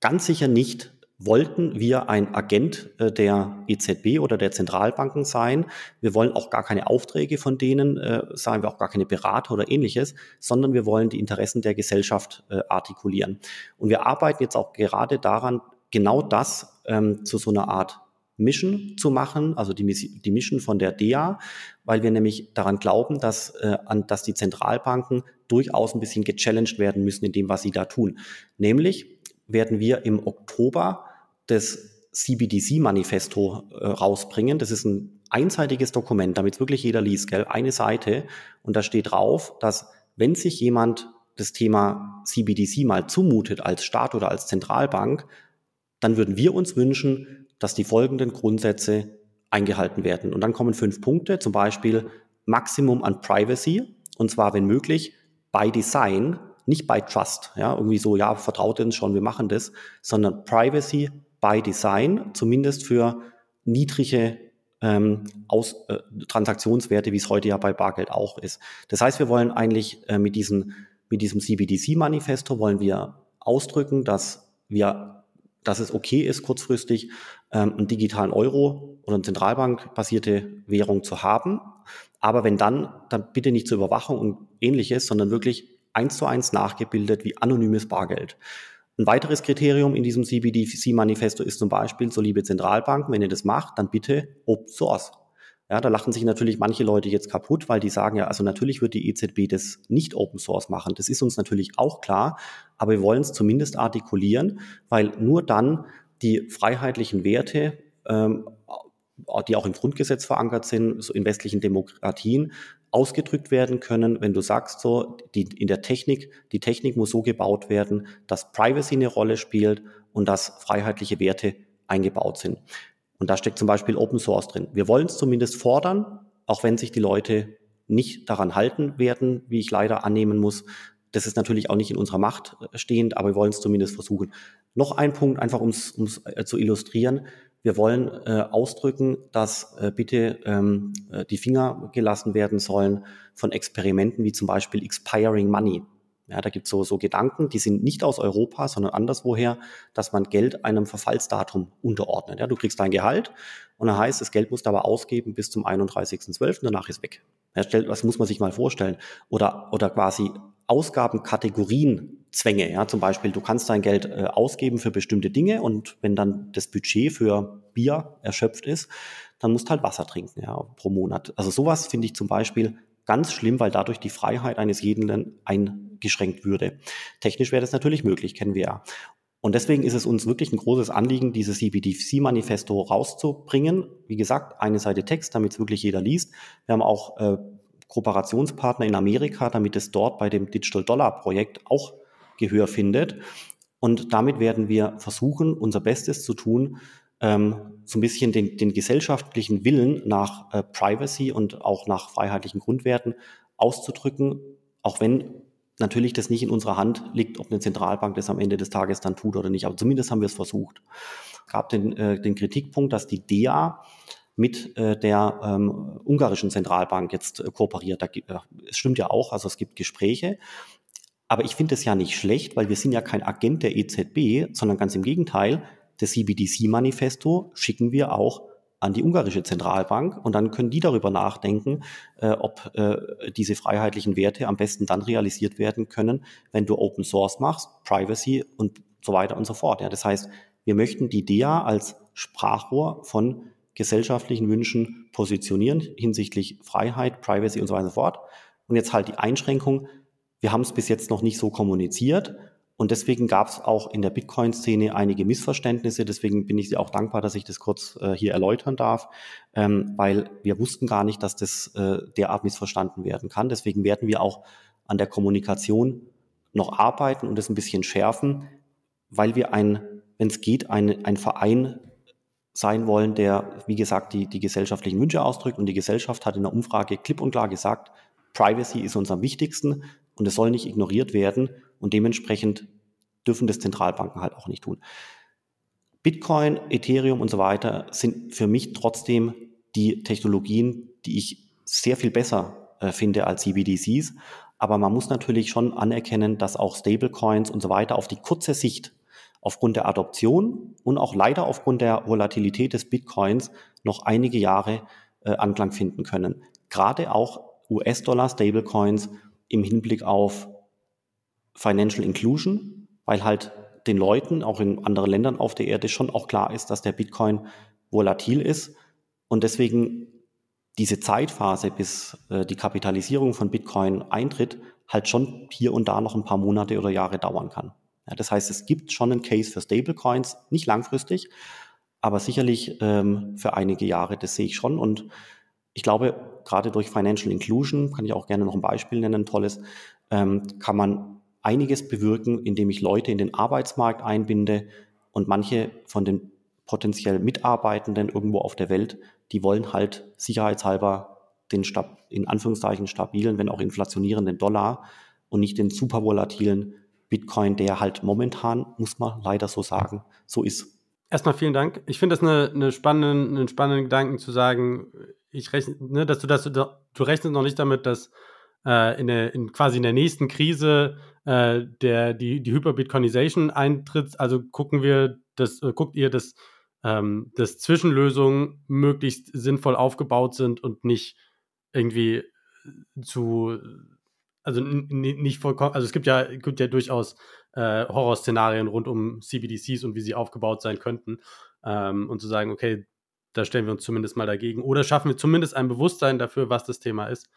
Ganz sicher nicht wollten wir ein Agent äh, der EZB oder der Zentralbanken sein. Wir wollen auch gar keine Aufträge von denen äh, sein, wir auch gar keine Berater oder ähnliches, sondern wir wollen die Interessen der Gesellschaft äh, artikulieren. Und wir arbeiten jetzt auch gerade daran, genau das ähm, zu so einer Art Mission zu machen, also die, die Mission von der DEA, weil wir nämlich daran glauben, dass, äh, an, dass die Zentralbanken durchaus ein bisschen gechallenged werden müssen in dem, was sie da tun. Nämlich werden wir im Oktober das CBDC-Manifesto äh, rausbringen. Das ist ein einseitiges Dokument, damit wirklich jeder liest, gell? eine Seite. Und da steht drauf, dass wenn sich jemand das Thema CBDC mal zumutet als Staat oder als Zentralbank, dann würden wir uns wünschen, dass die folgenden Grundsätze eingehalten werden. Und dann kommen fünf Punkte, zum Beispiel Maximum an Privacy, und zwar, wenn möglich, by Design, nicht by Trust. Ja, irgendwie so, ja, vertraut uns schon, wir machen das, sondern Privacy by Design, zumindest für niedrige ähm, Aus, äh, Transaktionswerte, wie es heute ja bei Bargeld auch ist. Das heißt, wir wollen eigentlich äh, mit, diesen, mit diesem CBDC-Manifesto wollen wir ausdrücken, dass wir, dass es okay ist, kurzfristig ähm, einen digitalen Euro oder eine Zentralbank-basierte Währung zu haben. Aber wenn dann, dann bitte nicht zur Überwachung und ähnliches, sondern wirklich eins zu eins nachgebildet wie anonymes Bargeld. Ein weiteres Kriterium in diesem CBDC-Manifesto ist zum Beispiel, so liebe Zentralbanken, wenn ihr das macht, dann bitte Open Source. Ja, da lachen sich natürlich manche Leute jetzt kaputt, weil die sagen ja, also natürlich wird die EZB das nicht Open Source machen. Das ist uns natürlich auch klar, aber wir wollen es zumindest artikulieren, weil nur dann die freiheitlichen Werte, ähm, die auch im Grundgesetz verankert sind, so in westlichen Demokratien, ausgedrückt werden können, wenn du sagst so, die, in der Technik, die Technik muss so gebaut werden, dass Privacy eine Rolle spielt und dass freiheitliche Werte eingebaut sind. Und da steckt zum Beispiel Open Source drin. Wir wollen es zumindest fordern, auch wenn sich die Leute nicht daran halten werden, wie ich leider annehmen muss. Das ist natürlich auch nicht in unserer Macht stehend, aber wir wollen es zumindest versuchen. Noch ein Punkt, einfach um es äh, zu illustrieren. Wir wollen äh, ausdrücken, dass äh, bitte ähm, äh, die Finger gelassen werden sollen von Experimenten wie zum Beispiel Expiring Money. Ja, da gibt es so, so Gedanken, die sind nicht aus Europa, sondern anderswoher, dass man Geld einem Verfallsdatum unterordnet. Ja, du kriegst dein Gehalt und dann heißt, das Geld musst du aber ausgeben bis zum 31.12., danach ist weg. Ja, das muss man sich mal vorstellen. Oder, oder quasi Ausgabenkategorien Zwänge. Ja, zum Beispiel, du kannst dein Geld äh, ausgeben für bestimmte Dinge und wenn dann das Budget für Bier erschöpft ist, dann musst du halt Wasser trinken ja, pro Monat. Also sowas finde ich zum Beispiel ganz schlimm, weil dadurch die Freiheit eines jeden eingeschränkt würde. Technisch wäre das natürlich möglich, kennen wir ja. Und deswegen ist es uns wirklich ein großes Anliegen, dieses CBDC-Manifesto rauszubringen. Wie gesagt, eine Seite Text, damit es wirklich jeder liest. Wir haben auch äh, Kooperationspartner in Amerika, damit es dort bei dem Digital Dollar Projekt auch Gehör findet. Und damit werden wir versuchen, unser Bestes zu tun, ähm, so ein bisschen den, den gesellschaftlichen Willen nach äh, Privacy und auch nach freiheitlichen Grundwerten auszudrücken, auch wenn natürlich das nicht in unserer Hand liegt, ob eine Zentralbank das am Ende des Tages dann tut oder nicht. Aber zumindest haben wir es versucht. Es gab den, äh, den Kritikpunkt, dass die DEA mit äh, der ähm, ungarischen Zentralbank jetzt äh, kooperiert. Da, äh, es stimmt ja auch, also es gibt Gespräche. Aber ich finde es ja nicht schlecht, weil wir sind ja kein Agent der EZB, sondern ganz im Gegenteil, das CBDC-Manifesto schicken wir auch an die ungarische Zentralbank und dann können die darüber nachdenken, äh, ob äh, diese freiheitlichen Werte am besten dann realisiert werden können, wenn du Open Source machst, Privacy und so weiter und so fort. Ja, das heißt, wir möchten die DEA als Sprachrohr von gesellschaftlichen Wünschen positionieren hinsichtlich Freiheit, Privacy und so weiter und so fort. Und jetzt halt die Einschränkung, wir haben es bis jetzt noch nicht so kommuniziert und deswegen gab es auch in der Bitcoin-Szene einige Missverständnisse. Deswegen bin ich auch dankbar, dass ich das kurz äh, hier erläutern darf, ähm, weil wir wussten gar nicht, dass das äh, derart missverstanden werden kann. Deswegen werden wir auch an der Kommunikation noch arbeiten und das ein bisschen schärfen, weil wir ein, wenn es geht, ein, ein Verein sein wollen, der, wie gesagt, die, die gesellschaftlichen Wünsche ausdrückt. Und die Gesellschaft hat in der Umfrage klipp und klar gesagt, Privacy ist uns am wichtigsten und es soll nicht ignoriert werden. Und dementsprechend dürfen das Zentralbanken halt auch nicht tun. Bitcoin, Ethereum und so weiter sind für mich trotzdem die Technologien, die ich sehr viel besser äh, finde als CBDCs. Aber man muss natürlich schon anerkennen, dass auch Stablecoins und so weiter auf die kurze Sicht aufgrund der Adoption und auch leider aufgrund der Volatilität des Bitcoins noch einige Jahre äh, Anklang finden können. Gerade auch US-Dollar Stablecoins im Hinblick auf Financial Inclusion, weil halt den Leuten, auch in anderen Ländern auf der Erde, schon auch klar ist, dass der Bitcoin volatil ist und deswegen diese Zeitphase, bis äh, die Kapitalisierung von Bitcoin eintritt, halt schon hier und da noch ein paar Monate oder Jahre dauern kann. Ja, das heißt, es gibt schon einen Case für Stablecoins, nicht langfristig, aber sicherlich ähm, für einige Jahre, das sehe ich schon. Und ich glaube, gerade durch Financial Inclusion, kann ich auch gerne noch ein Beispiel nennen, ein tolles, ähm, kann man einiges bewirken, indem ich Leute in den Arbeitsmarkt einbinde und manche von den potenziell Mitarbeitenden irgendwo auf der Welt, die wollen halt sicherheitshalber den in Anführungszeichen stabilen, wenn auch inflationierenden Dollar und nicht den super volatilen Bitcoin, der halt momentan, muss man leider so sagen, so ist. Erstmal vielen Dank. Ich finde das eine, eine spannenden, einen spannenden Gedanken zu sagen, ich rechne, ne, dass du, dass du, du rechnest noch nicht damit, dass äh, in, der, in quasi in der nächsten Krise äh, der, die, die Hyperbitcoinization eintritt. Also gucken wir, das, äh, guckt ihr, dass, ähm, dass Zwischenlösungen möglichst sinnvoll aufgebaut sind und nicht irgendwie zu, also nicht vollkommen, also es gibt ja, gibt ja durchaus äh, Horrorszenarien rund um CBDCs und wie sie aufgebaut sein könnten. Ähm, und zu sagen, okay, da stellen wir uns zumindest mal dagegen. Oder schaffen wir zumindest ein Bewusstsein dafür, was das Thema ist.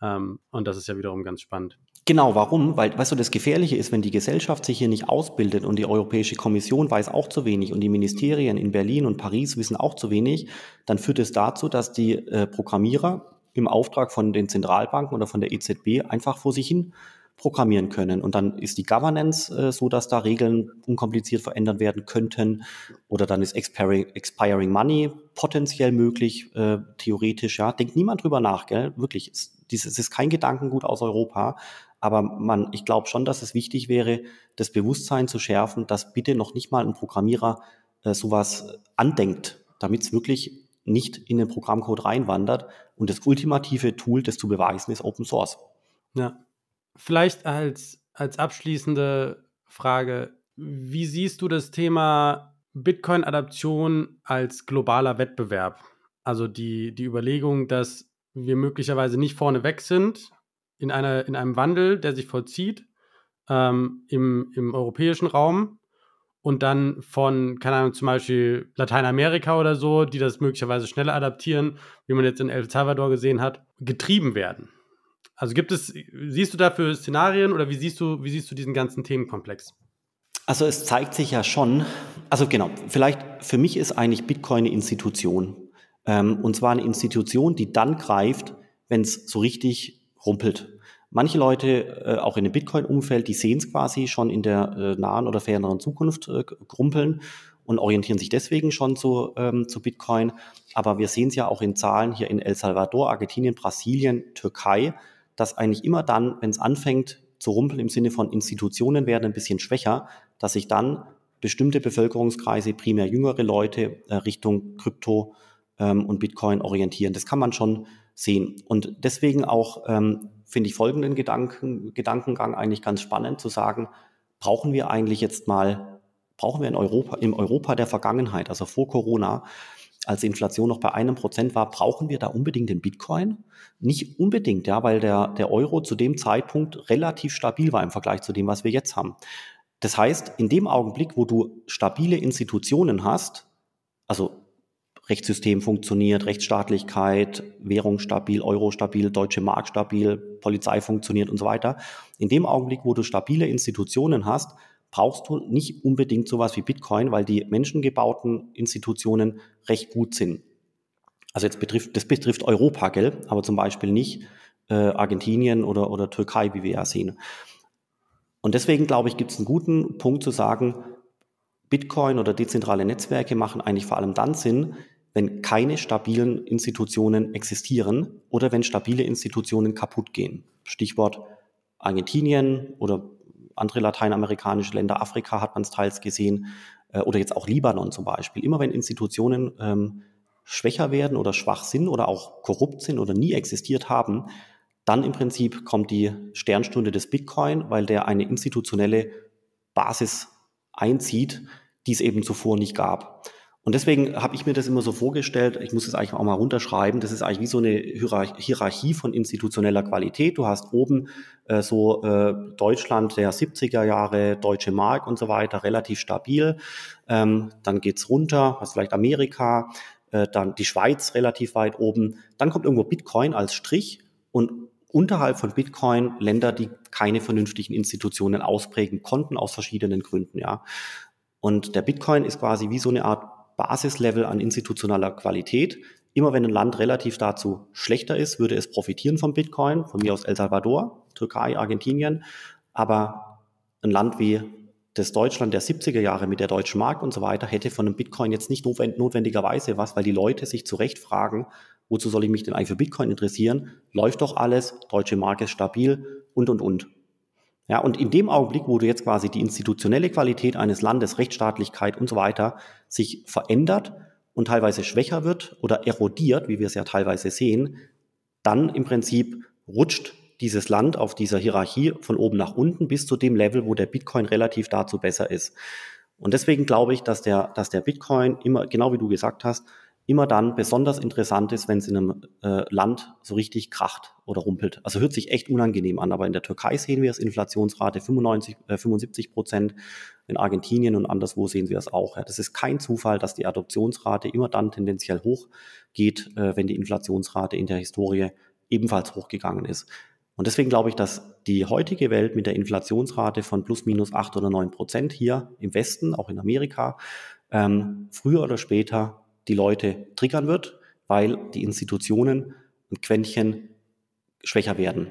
Ähm, und das ist ja wiederum ganz spannend. Genau, warum? Weil, weißt du, das Gefährliche ist, wenn die Gesellschaft sich hier nicht ausbildet und die Europäische Kommission weiß auch zu wenig und die Ministerien in Berlin und Paris wissen auch zu wenig, dann führt es dazu, dass die äh, Programmierer im Auftrag von den Zentralbanken oder von der EZB einfach vor sich hin programmieren können. Und dann ist die Governance äh, so, dass da Regeln unkompliziert verändert werden könnten. Oder dann ist expiring, expiring Money potenziell möglich, äh, theoretisch. Ja, denkt niemand drüber nach, gell? Wirklich. Es, dieses ist kein Gedankengut aus Europa. Aber man, ich glaube schon, dass es wichtig wäre, das Bewusstsein zu schärfen, dass bitte noch nicht mal ein Programmierer äh, sowas andenkt, damit es wirklich nicht in den Programmcode reinwandert. Und das ultimative Tool, das zu beweisen, ist Open Source. Ja, Vielleicht als, als abschließende Frage, wie siehst du das Thema Bitcoin-Adaption als globaler Wettbewerb? Also die, die Überlegung, dass wir möglicherweise nicht vorneweg sind in, einer, in einem Wandel, der sich vollzieht ähm, im, im europäischen Raum und dann von, keine Ahnung, zum Beispiel Lateinamerika oder so, die das möglicherweise schneller adaptieren, wie man jetzt in El Salvador gesehen hat, getrieben werden. Also gibt es, siehst du dafür Szenarien oder wie siehst du, wie siehst du diesen ganzen Themenkomplex? Also es zeigt sich ja schon, also genau, vielleicht für mich ist eigentlich Bitcoin eine Institution. Ähm, und zwar eine Institution, die dann greift, wenn es so richtig rumpelt. Manche Leute, äh, auch in dem Bitcoin-Umfeld, die sehen es quasi schon in der äh, nahen oder ferneren Zukunft äh, rumpeln und orientieren sich deswegen schon zu, ähm, zu Bitcoin. Aber wir sehen es ja auch in Zahlen hier in El Salvador, Argentinien, Brasilien, Türkei, dass eigentlich immer dann, wenn es anfängt zu rumpeln im Sinne von Institutionen werden ein bisschen schwächer, dass sich dann bestimmte Bevölkerungskreise, primär jüngere Leute, äh, Richtung Krypto ähm, und Bitcoin orientieren. Das kann man schon sehen. Und deswegen auch ähm, finde ich folgenden Gedanken, Gedankengang eigentlich ganz spannend zu sagen, brauchen wir eigentlich jetzt mal, brauchen wir in Europa, im Europa der Vergangenheit, also vor Corona, als Inflation noch bei einem Prozent war, brauchen wir da unbedingt den Bitcoin? Nicht unbedingt, ja, weil der, der Euro zu dem Zeitpunkt relativ stabil war im Vergleich zu dem, was wir jetzt haben. Das heißt, in dem Augenblick, wo du stabile Institutionen hast, also Rechtssystem funktioniert, Rechtsstaatlichkeit, Währung stabil, Euro stabil, deutsche Mark stabil, Polizei funktioniert und so weiter. In dem Augenblick, wo du stabile Institutionen hast, brauchst du nicht unbedingt sowas wie Bitcoin, weil die menschengebauten Institutionen recht gut sind. Also jetzt betrifft, das betrifft Europa, gell? aber zum Beispiel nicht äh, Argentinien oder, oder Türkei, wie wir ja sehen. Und deswegen glaube ich, gibt es einen guten Punkt zu sagen, Bitcoin oder dezentrale Netzwerke machen eigentlich vor allem dann Sinn, wenn keine stabilen Institutionen existieren oder wenn stabile Institutionen kaputt gehen. Stichwort Argentinien oder andere lateinamerikanische Länder, Afrika hat man es teils gesehen, äh, oder jetzt auch Libanon zum Beispiel. Immer wenn Institutionen ähm, schwächer werden oder schwach sind oder auch korrupt sind oder nie existiert haben, dann im Prinzip kommt die Sternstunde des Bitcoin, weil der eine institutionelle Basis einzieht, die es eben zuvor nicht gab. Und deswegen habe ich mir das immer so vorgestellt, ich muss es eigentlich auch mal runterschreiben, das ist eigentlich wie so eine Hierarchie von institutioneller Qualität. Du hast oben äh, so äh, Deutschland der 70er Jahre, Deutsche Mark und so weiter, relativ stabil. Ähm, dann geht's runter, hast vielleicht Amerika, äh, dann die Schweiz relativ weit oben. Dann kommt irgendwo Bitcoin als Strich und unterhalb von Bitcoin Länder, die keine vernünftigen Institutionen ausprägen konnten, aus verschiedenen Gründen, ja. Und der Bitcoin ist quasi wie so eine Art Basislevel an institutioneller Qualität. Immer wenn ein Land relativ dazu schlechter ist, würde es profitieren vom Bitcoin, von mir aus El Salvador, Türkei, Argentinien. Aber ein Land wie das Deutschland der 70er Jahre mit der deutschen Mark und so weiter hätte von einem Bitcoin jetzt nicht notwendigerweise was, weil die Leute sich zu Recht fragen, wozu soll ich mich denn eigentlich für Bitcoin interessieren? Läuft doch alles, deutsche Mark ist stabil und, und, und. Ja, und in dem Augenblick, wo du jetzt quasi die institutionelle Qualität eines Landes, Rechtsstaatlichkeit und so weiter sich verändert und teilweise schwächer wird oder erodiert, wie wir es ja teilweise sehen, dann im Prinzip rutscht dieses Land auf dieser Hierarchie von oben nach unten bis zu dem Level, wo der Bitcoin relativ dazu besser ist. Und deswegen glaube ich, dass der, dass der Bitcoin immer, genau wie du gesagt hast, immer dann besonders interessant ist, wenn es in einem äh, Land so richtig kracht oder rumpelt. Also hört sich echt unangenehm an, aber in der Türkei sehen wir es, Inflationsrate 95, äh, 75 Prozent, in Argentinien und anderswo sehen wir es auch. Ja. Das ist kein Zufall, dass die Adoptionsrate immer dann tendenziell hoch geht, äh, wenn die Inflationsrate in der Historie ebenfalls hochgegangen ist. Und deswegen glaube ich, dass die heutige Welt mit der Inflationsrate von plus minus acht oder neun Prozent hier im Westen, auch in Amerika, ähm, früher oder später die Leute triggern wird, weil die Institutionen ein Quäntchen schwächer werden.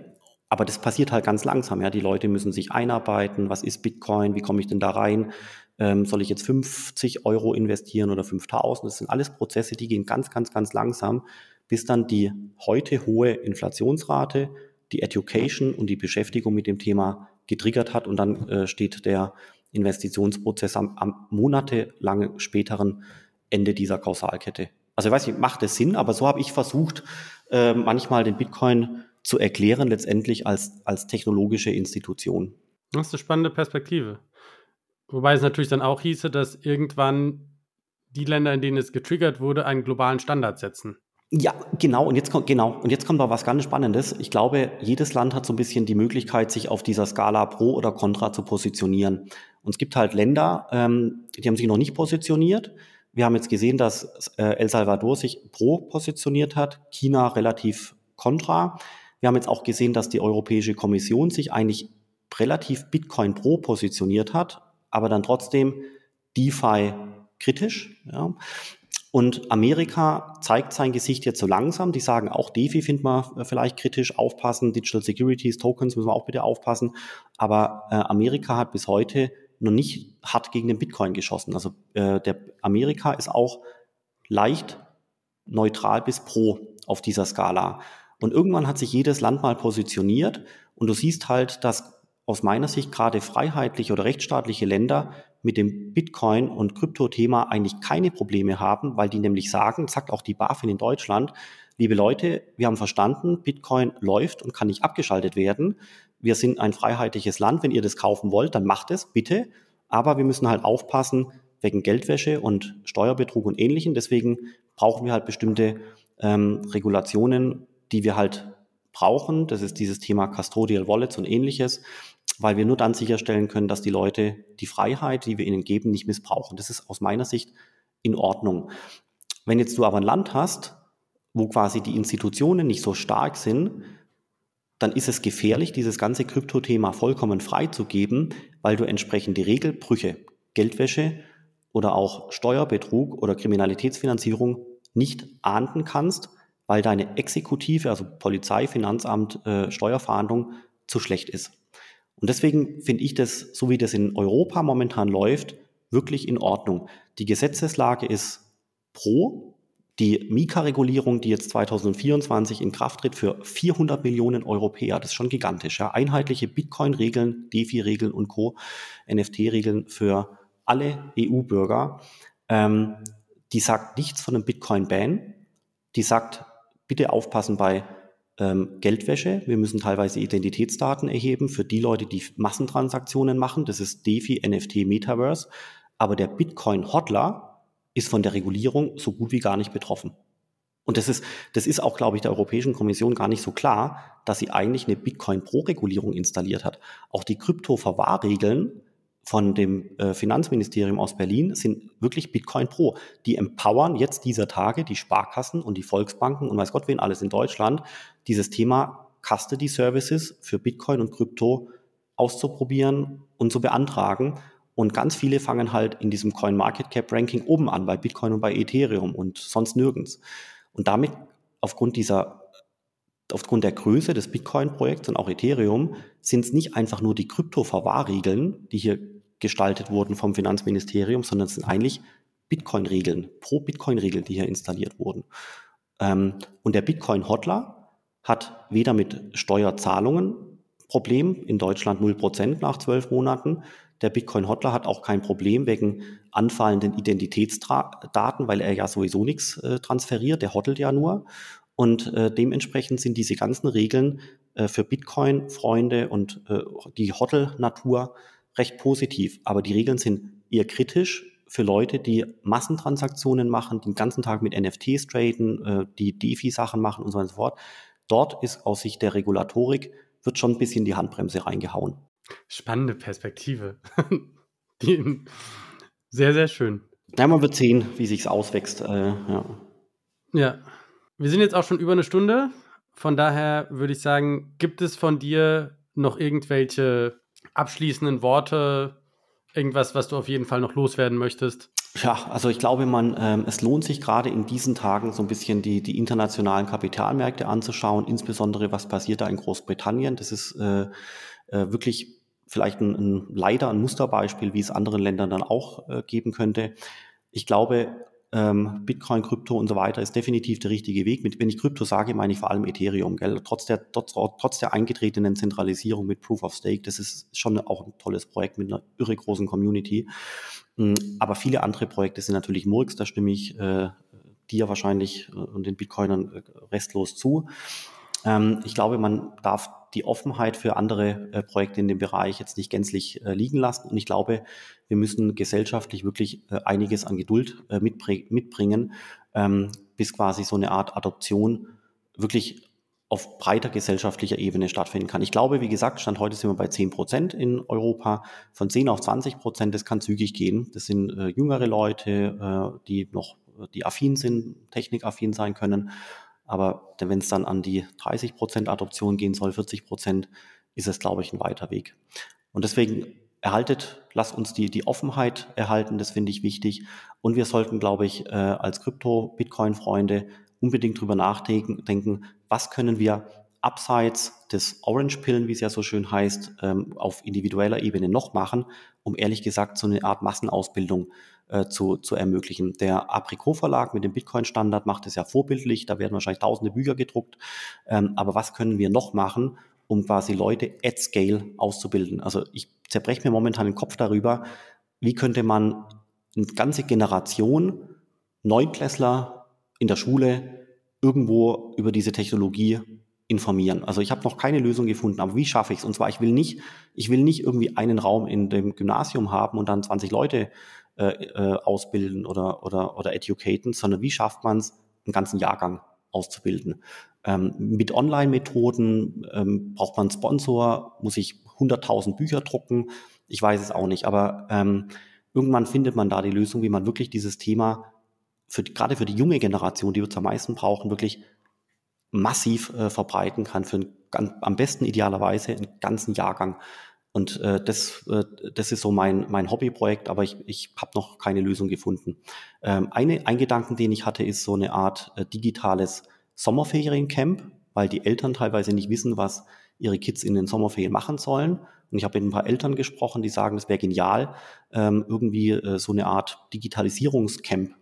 Aber das passiert halt ganz langsam. Ja, die Leute müssen sich einarbeiten. Was ist Bitcoin? Wie komme ich denn da rein? Ähm, soll ich jetzt 50 Euro investieren oder 5000? Das sind alles Prozesse, die gehen ganz, ganz, ganz langsam, bis dann die heute hohe Inflationsrate, die Education und die Beschäftigung mit dem Thema getriggert hat und dann äh, steht der Investitionsprozess am, am monatelang späteren Ende dieser Kausalkette. Also ich weiß nicht, macht es Sinn, aber so habe ich versucht, äh, manchmal den Bitcoin zu erklären, letztendlich als, als technologische Institution. Das ist eine spannende Perspektive. Wobei es natürlich dann auch hieße, dass irgendwann die Länder, in denen es getriggert wurde, einen globalen Standard setzen. Ja, genau. Und jetzt kommt genau. Und jetzt kommt da was ganz Spannendes. Ich glaube, jedes Land hat so ein bisschen die Möglichkeit, sich auf dieser Skala pro oder contra zu positionieren. Und es gibt halt Länder, ähm, die haben sich noch nicht positioniert. Wir haben jetzt gesehen, dass äh, El Salvador sich pro positioniert hat, China relativ kontra. Wir haben jetzt auch gesehen, dass die Europäische Kommission sich eigentlich relativ Bitcoin pro positioniert hat. aber dann trotzdem DeFi kritisch. Ja. Und Amerika zeigt sein Gesicht jetzt so langsam. Die sagen auch, DeFi finden wir vielleicht kritisch, aufpassen, Digital Securities, Tokens müssen wir auch bitte aufpassen. Aber äh, Amerika hat bis heute noch nicht hart gegen den Bitcoin geschossen. Also äh, der Amerika ist auch leicht neutral bis pro auf dieser Skala. Und irgendwann hat sich jedes Land mal positioniert und du siehst halt, dass aus meiner Sicht gerade freiheitliche oder rechtsstaatliche Länder mit dem Bitcoin- und Krypto-Thema eigentlich keine Probleme haben, weil die nämlich sagen, sagt auch die BaFin in Deutschland, liebe Leute, wir haben verstanden, Bitcoin läuft und kann nicht abgeschaltet werden. Wir sind ein freiheitliches Land. Wenn ihr das kaufen wollt, dann macht es, bitte. Aber wir müssen halt aufpassen wegen Geldwäsche und Steuerbetrug und Ähnlichem. Deswegen brauchen wir halt bestimmte ähm, Regulationen, die wir halt brauchen. Das ist dieses Thema Custodial Wallets und ähnliches weil wir nur dann sicherstellen können, dass die Leute die Freiheit, die wir ihnen geben, nicht missbrauchen. Das ist aus meiner Sicht in Ordnung. Wenn jetzt du aber ein Land hast, wo quasi die Institutionen nicht so stark sind, dann ist es gefährlich, dieses ganze Kryptothema vollkommen freizugeben, weil du entsprechende Regelbrüche, Geldwäsche oder auch Steuerbetrug oder Kriminalitätsfinanzierung nicht ahnden kannst, weil deine Exekutive, also Polizei, Finanzamt, äh, Steuerfahndung zu schlecht ist. Und deswegen finde ich das, so wie das in Europa momentan läuft, wirklich in Ordnung. Die Gesetzeslage ist pro. Die Mika-Regulierung, die jetzt 2024 in Kraft tritt für 400 Millionen Europäer, das ist schon gigantisch. Ja? Einheitliche Bitcoin-Regeln, DeFi-Regeln und Co., NFT-Regeln für alle EU-Bürger. Ähm, die sagt nichts von einem Bitcoin-Ban. Die sagt, bitte aufpassen bei ähm, Geldwäsche. Wir müssen teilweise Identitätsdaten erheben für die Leute, die Massentransaktionen machen. Das ist DeFi, NFT, Metaverse. Aber der Bitcoin-Hodler ist von der Regulierung so gut wie gar nicht betroffen. Und das ist, das ist auch, glaube ich, der Europäischen Kommission gar nicht so klar, dass sie eigentlich eine Bitcoin-Pro-Regulierung installiert hat. Auch die Krypto-Verwahrregeln von dem äh, Finanzministerium aus Berlin sind wirklich Bitcoin Pro. Die empowern jetzt dieser Tage die Sparkassen und die Volksbanken und weiß Gott wen alles in Deutschland, dieses Thema Custody Services für Bitcoin und Krypto auszuprobieren und zu beantragen. Und ganz viele fangen halt in diesem Coin Market Cap Ranking oben an, bei Bitcoin und bei Ethereum und sonst nirgends. Und damit aufgrund dieser aufgrund der Größe des Bitcoin-Projekts und auch Ethereum sind es nicht einfach nur die Krypto-Verwahrregeln, die hier gestaltet wurden vom Finanzministerium, sondern es sind eigentlich Bitcoin-Regeln, Pro-Bitcoin-Regeln, die hier installiert wurden. Ähm, und der Bitcoin-Hodler hat weder mit Steuerzahlungen Problem, in Deutschland 0% nach zwölf Monaten. Der Bitcoin-Hodler hat auch kein Problem wegen anfallenden Identitätsdaten, weil er ja sowieso nichts äh, transferiert, der hoddelt ja nur. Und äh, dementsprechend sind diese ganzen Regeln äh, für Bitcoin-Freunde und äh, die Hodl-Natur recht positiv. Aber die Regeln sind eher kritisch für Leute, die Massentransaktionen machen, den ganzen Tag mit NFTs traden, äh, die DeFi-Sachen machen und so weiter und so fort. Dort ist aus Sicht der Regulatorik, wird schon ein bisschen die Handbremse reingehauen. Spannende Perspektive. <laughs> die, sehr, sehr schön. Ja, man wird sehen, wie sich's auswächst. Äh, ja. ja. Wir sind jetzt auch schon über eine Stunde. Von daher würde ich sagen, gibt es von dir noch irgendwelche abschließenden Worte, irgendwas, was du auf jeden Fall noch loswerden möchtest? Ja, also ich glaube, man, ähm, es lohnt sich gerade in diesen Tagen so ein bisschen die, die internationalen Kapitalmärkte anzuschauen, insbesondere was passiert da in Großbritannien. Das ist äh, äh, wirklich vielleicht ein, ein, leider ein Musterbeispiel, wie es anderen Ländern dann auch äh, geben könnte. Ich glaube, ähm, Bitcoin, Krypto und so weiter ist definitiv der richtige Weg. Mit, wenn ich Krypto sage, meine ich vor allem Ethereum. Gell? Trotz, der, trotz, trotz der eingetretenen Zentralisierung mit Proof of Stake, das ist schon auch ein tolles Projekt mit einer irre großen Community. Mhm, aber viele andere Projekte sind natürlich Murks, da stimme ich äh, dir wahrscheinlich und den Bitcoinern äh, restlos zu. Ähm, ich glaube, man darf die Offenheit für andere äh, Projekte in dem Bereich jetzt nicht gänzlich äh, liegen lassen. Und ich glaube, wir müssen gesellschaftlich wirklich äh, einiges an Geduld äh, mitbring mitbringen, ähm, bis quasi so eine Art Adoption wirklich auf breiter gesellschaftlicher Ebene stattfinden kann. Ich glaube, wie gesagt, Stand heute sind wir bei 10 Prozent in Europa. Von 10 auf 20 Prozent, das kann zügig gehen. Das sind äh, jüngere Leute, äh, die noch, die affin sind, technikaffin sein können. Aber wenn es dann an die 30 Prozent Adoption gehen soll, 40 Prozent, ist es, glaube ich, ein weiter Weg. Und deswegen erhaltet, lasst uns die, die Offenheit erhalten, das finde ich wichtig. Und wir sollten, glaube ich, äh, als Krypto-Bitcoin-Freunde unbedingt drüber nachdenken, was können wir abseits des Orange-Pillen, wie es ja so schön heißt, ähm, auf individueller Ebene noch machen, um ehrlich gesagt so eine Art Massenausbildung äh, zu, zu ermöglichen. Der Apricot Verlag mit dem Bitcoin-Standard macht es ja vorbildlich, da werden wahrscheinlich tausende Bücher gedruckt. Ähm, aber was können wir noch machen, um quasi Leute at scale auszubilden? Also ich zerbreche mir momentan den Kopf darüber, wie könnte man eine ganze Generation Neunklässler in der Schule irgendwo über diese Technologie informieren. Also ich habe noch keine Lösung gefunden, aber wie schaffe ich es? Und zwar, ich will nicht, ich will nicht irgendwie einen Raum in dem Gymnasium haben und dann 20 Leute äh, äh, ausbilden oder, oder, oder educaten, sondern wie schafft man es, einen ganzen Jahrgang auszubilden? Ähm, mit Online-Methoden ähm, braucht man einen Sponsor, muss ich 100.000 Bücher drucken? Ich weiß es auch nicht, aber ähm, irgendwann findet man da die Lösung, wie man wirklich dieses Thema für, gerade für die junge Generation, die wir am meisten brauchen, wirklich massiv äh, verbreiten kann, für ein, am besten idealerweise einen ganzen Jahrgang. Und äh, das, äh, das ist so mein, mein Hobbyprojekt, aber ich, ich habe noch keine Lösung gefunden. Ähm, eine, ein Gedanken, den ich hatte, ist so eine Art äh, digitales Sommerferiencamp, weil die Eltern teilweise nicht wissen, was ihre Kids in den Sommerferien machen sollen. Und ich habe mit ein paar Eltern gesprochen, die sagen, es wäre genial, ähm, irgendwie äh, so eine Art Digitalisierungscamp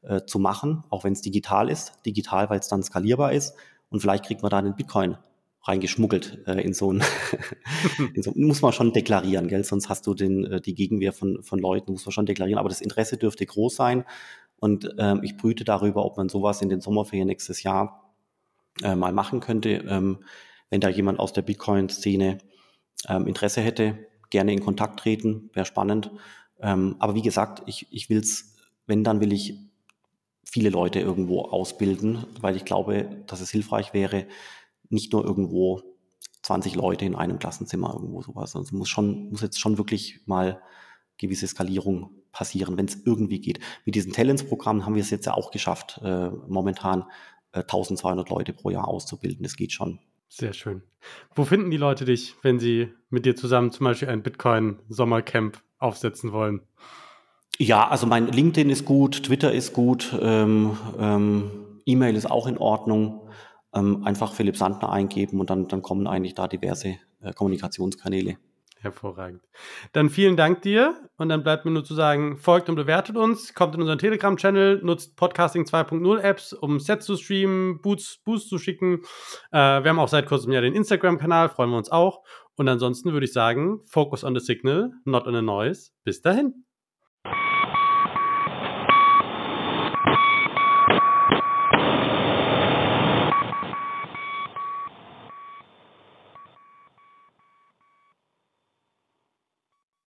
äh, zu machen, auch wenn es digital ist. Digital, weil es dann skalierbar ist und vielleicht kriegt man da einen Bitcoin reingeschmuggelt äh, in so ein, <laughs> in so, muss man schon deklarieren, gell? Sonst hast du den, äh, die Gegenwehr von, von Leuten, muss man schon deklarieren. Aber das Interesse dürfte groß sein. Und ähm, ich brüte darüber, ob man sowas in den Sommerferien nächstes Jahr äh, mal machen könnte. Ähm, wenn da jemand aus der Bitcoin-Szene ähm, Interesse hätte, gerne in Kontakt treten, wäre spannend. Ähm, aber wie gesagt, ich, ich will es, wenn, dann will ich viele Leute irgendwo ausbilden, weil ich glaube, dass es hilfreich wäre, nicht nur irgendwo 20 Leute in einem Klassenzimmer irgendwo sowas. Also muss schon, muss jetzt schon wirklich mal gewisse Skalierung passieren, wenn es irgendwie geht. Mit diesen Talents-Programmen haben wir es jetzt ja auch geschafft, äh, momentan äh, 1200 Leute pro Jahr auszubilden. Das geht schon. Sehr schön. Wo finden die Leute dich, wenn sie mit dir zusammen zum Beispiel ein Bitcoin-Sommercamp aufsetzen wollen? Ja, also mein LinkedIn ist gut, Twitter ist gut, ähm, ähm, E-Mail ist auch in Ordnung. Ähm, einfach Philipp Sandner eingeben und dann, dann kommen eigentlich da diverse äh, Kommunikationskanäle. Hervorragend. Dann vielen Dank dir und dann bleibt mir nur zu sagen, folgt und bewertet uns, kommt in unseren Telegram-Channel, nutzt Podcasting 2.0 Apps, um Sets zu streamen, Boosts, Boosts zu schicken. Äh, wir haben auch seit kurzem ja den Instagram-Kanal, freuen wir uns auch. Und ansonsten würde ich sagen, focus on the signal, not on the noise. Bis dahin.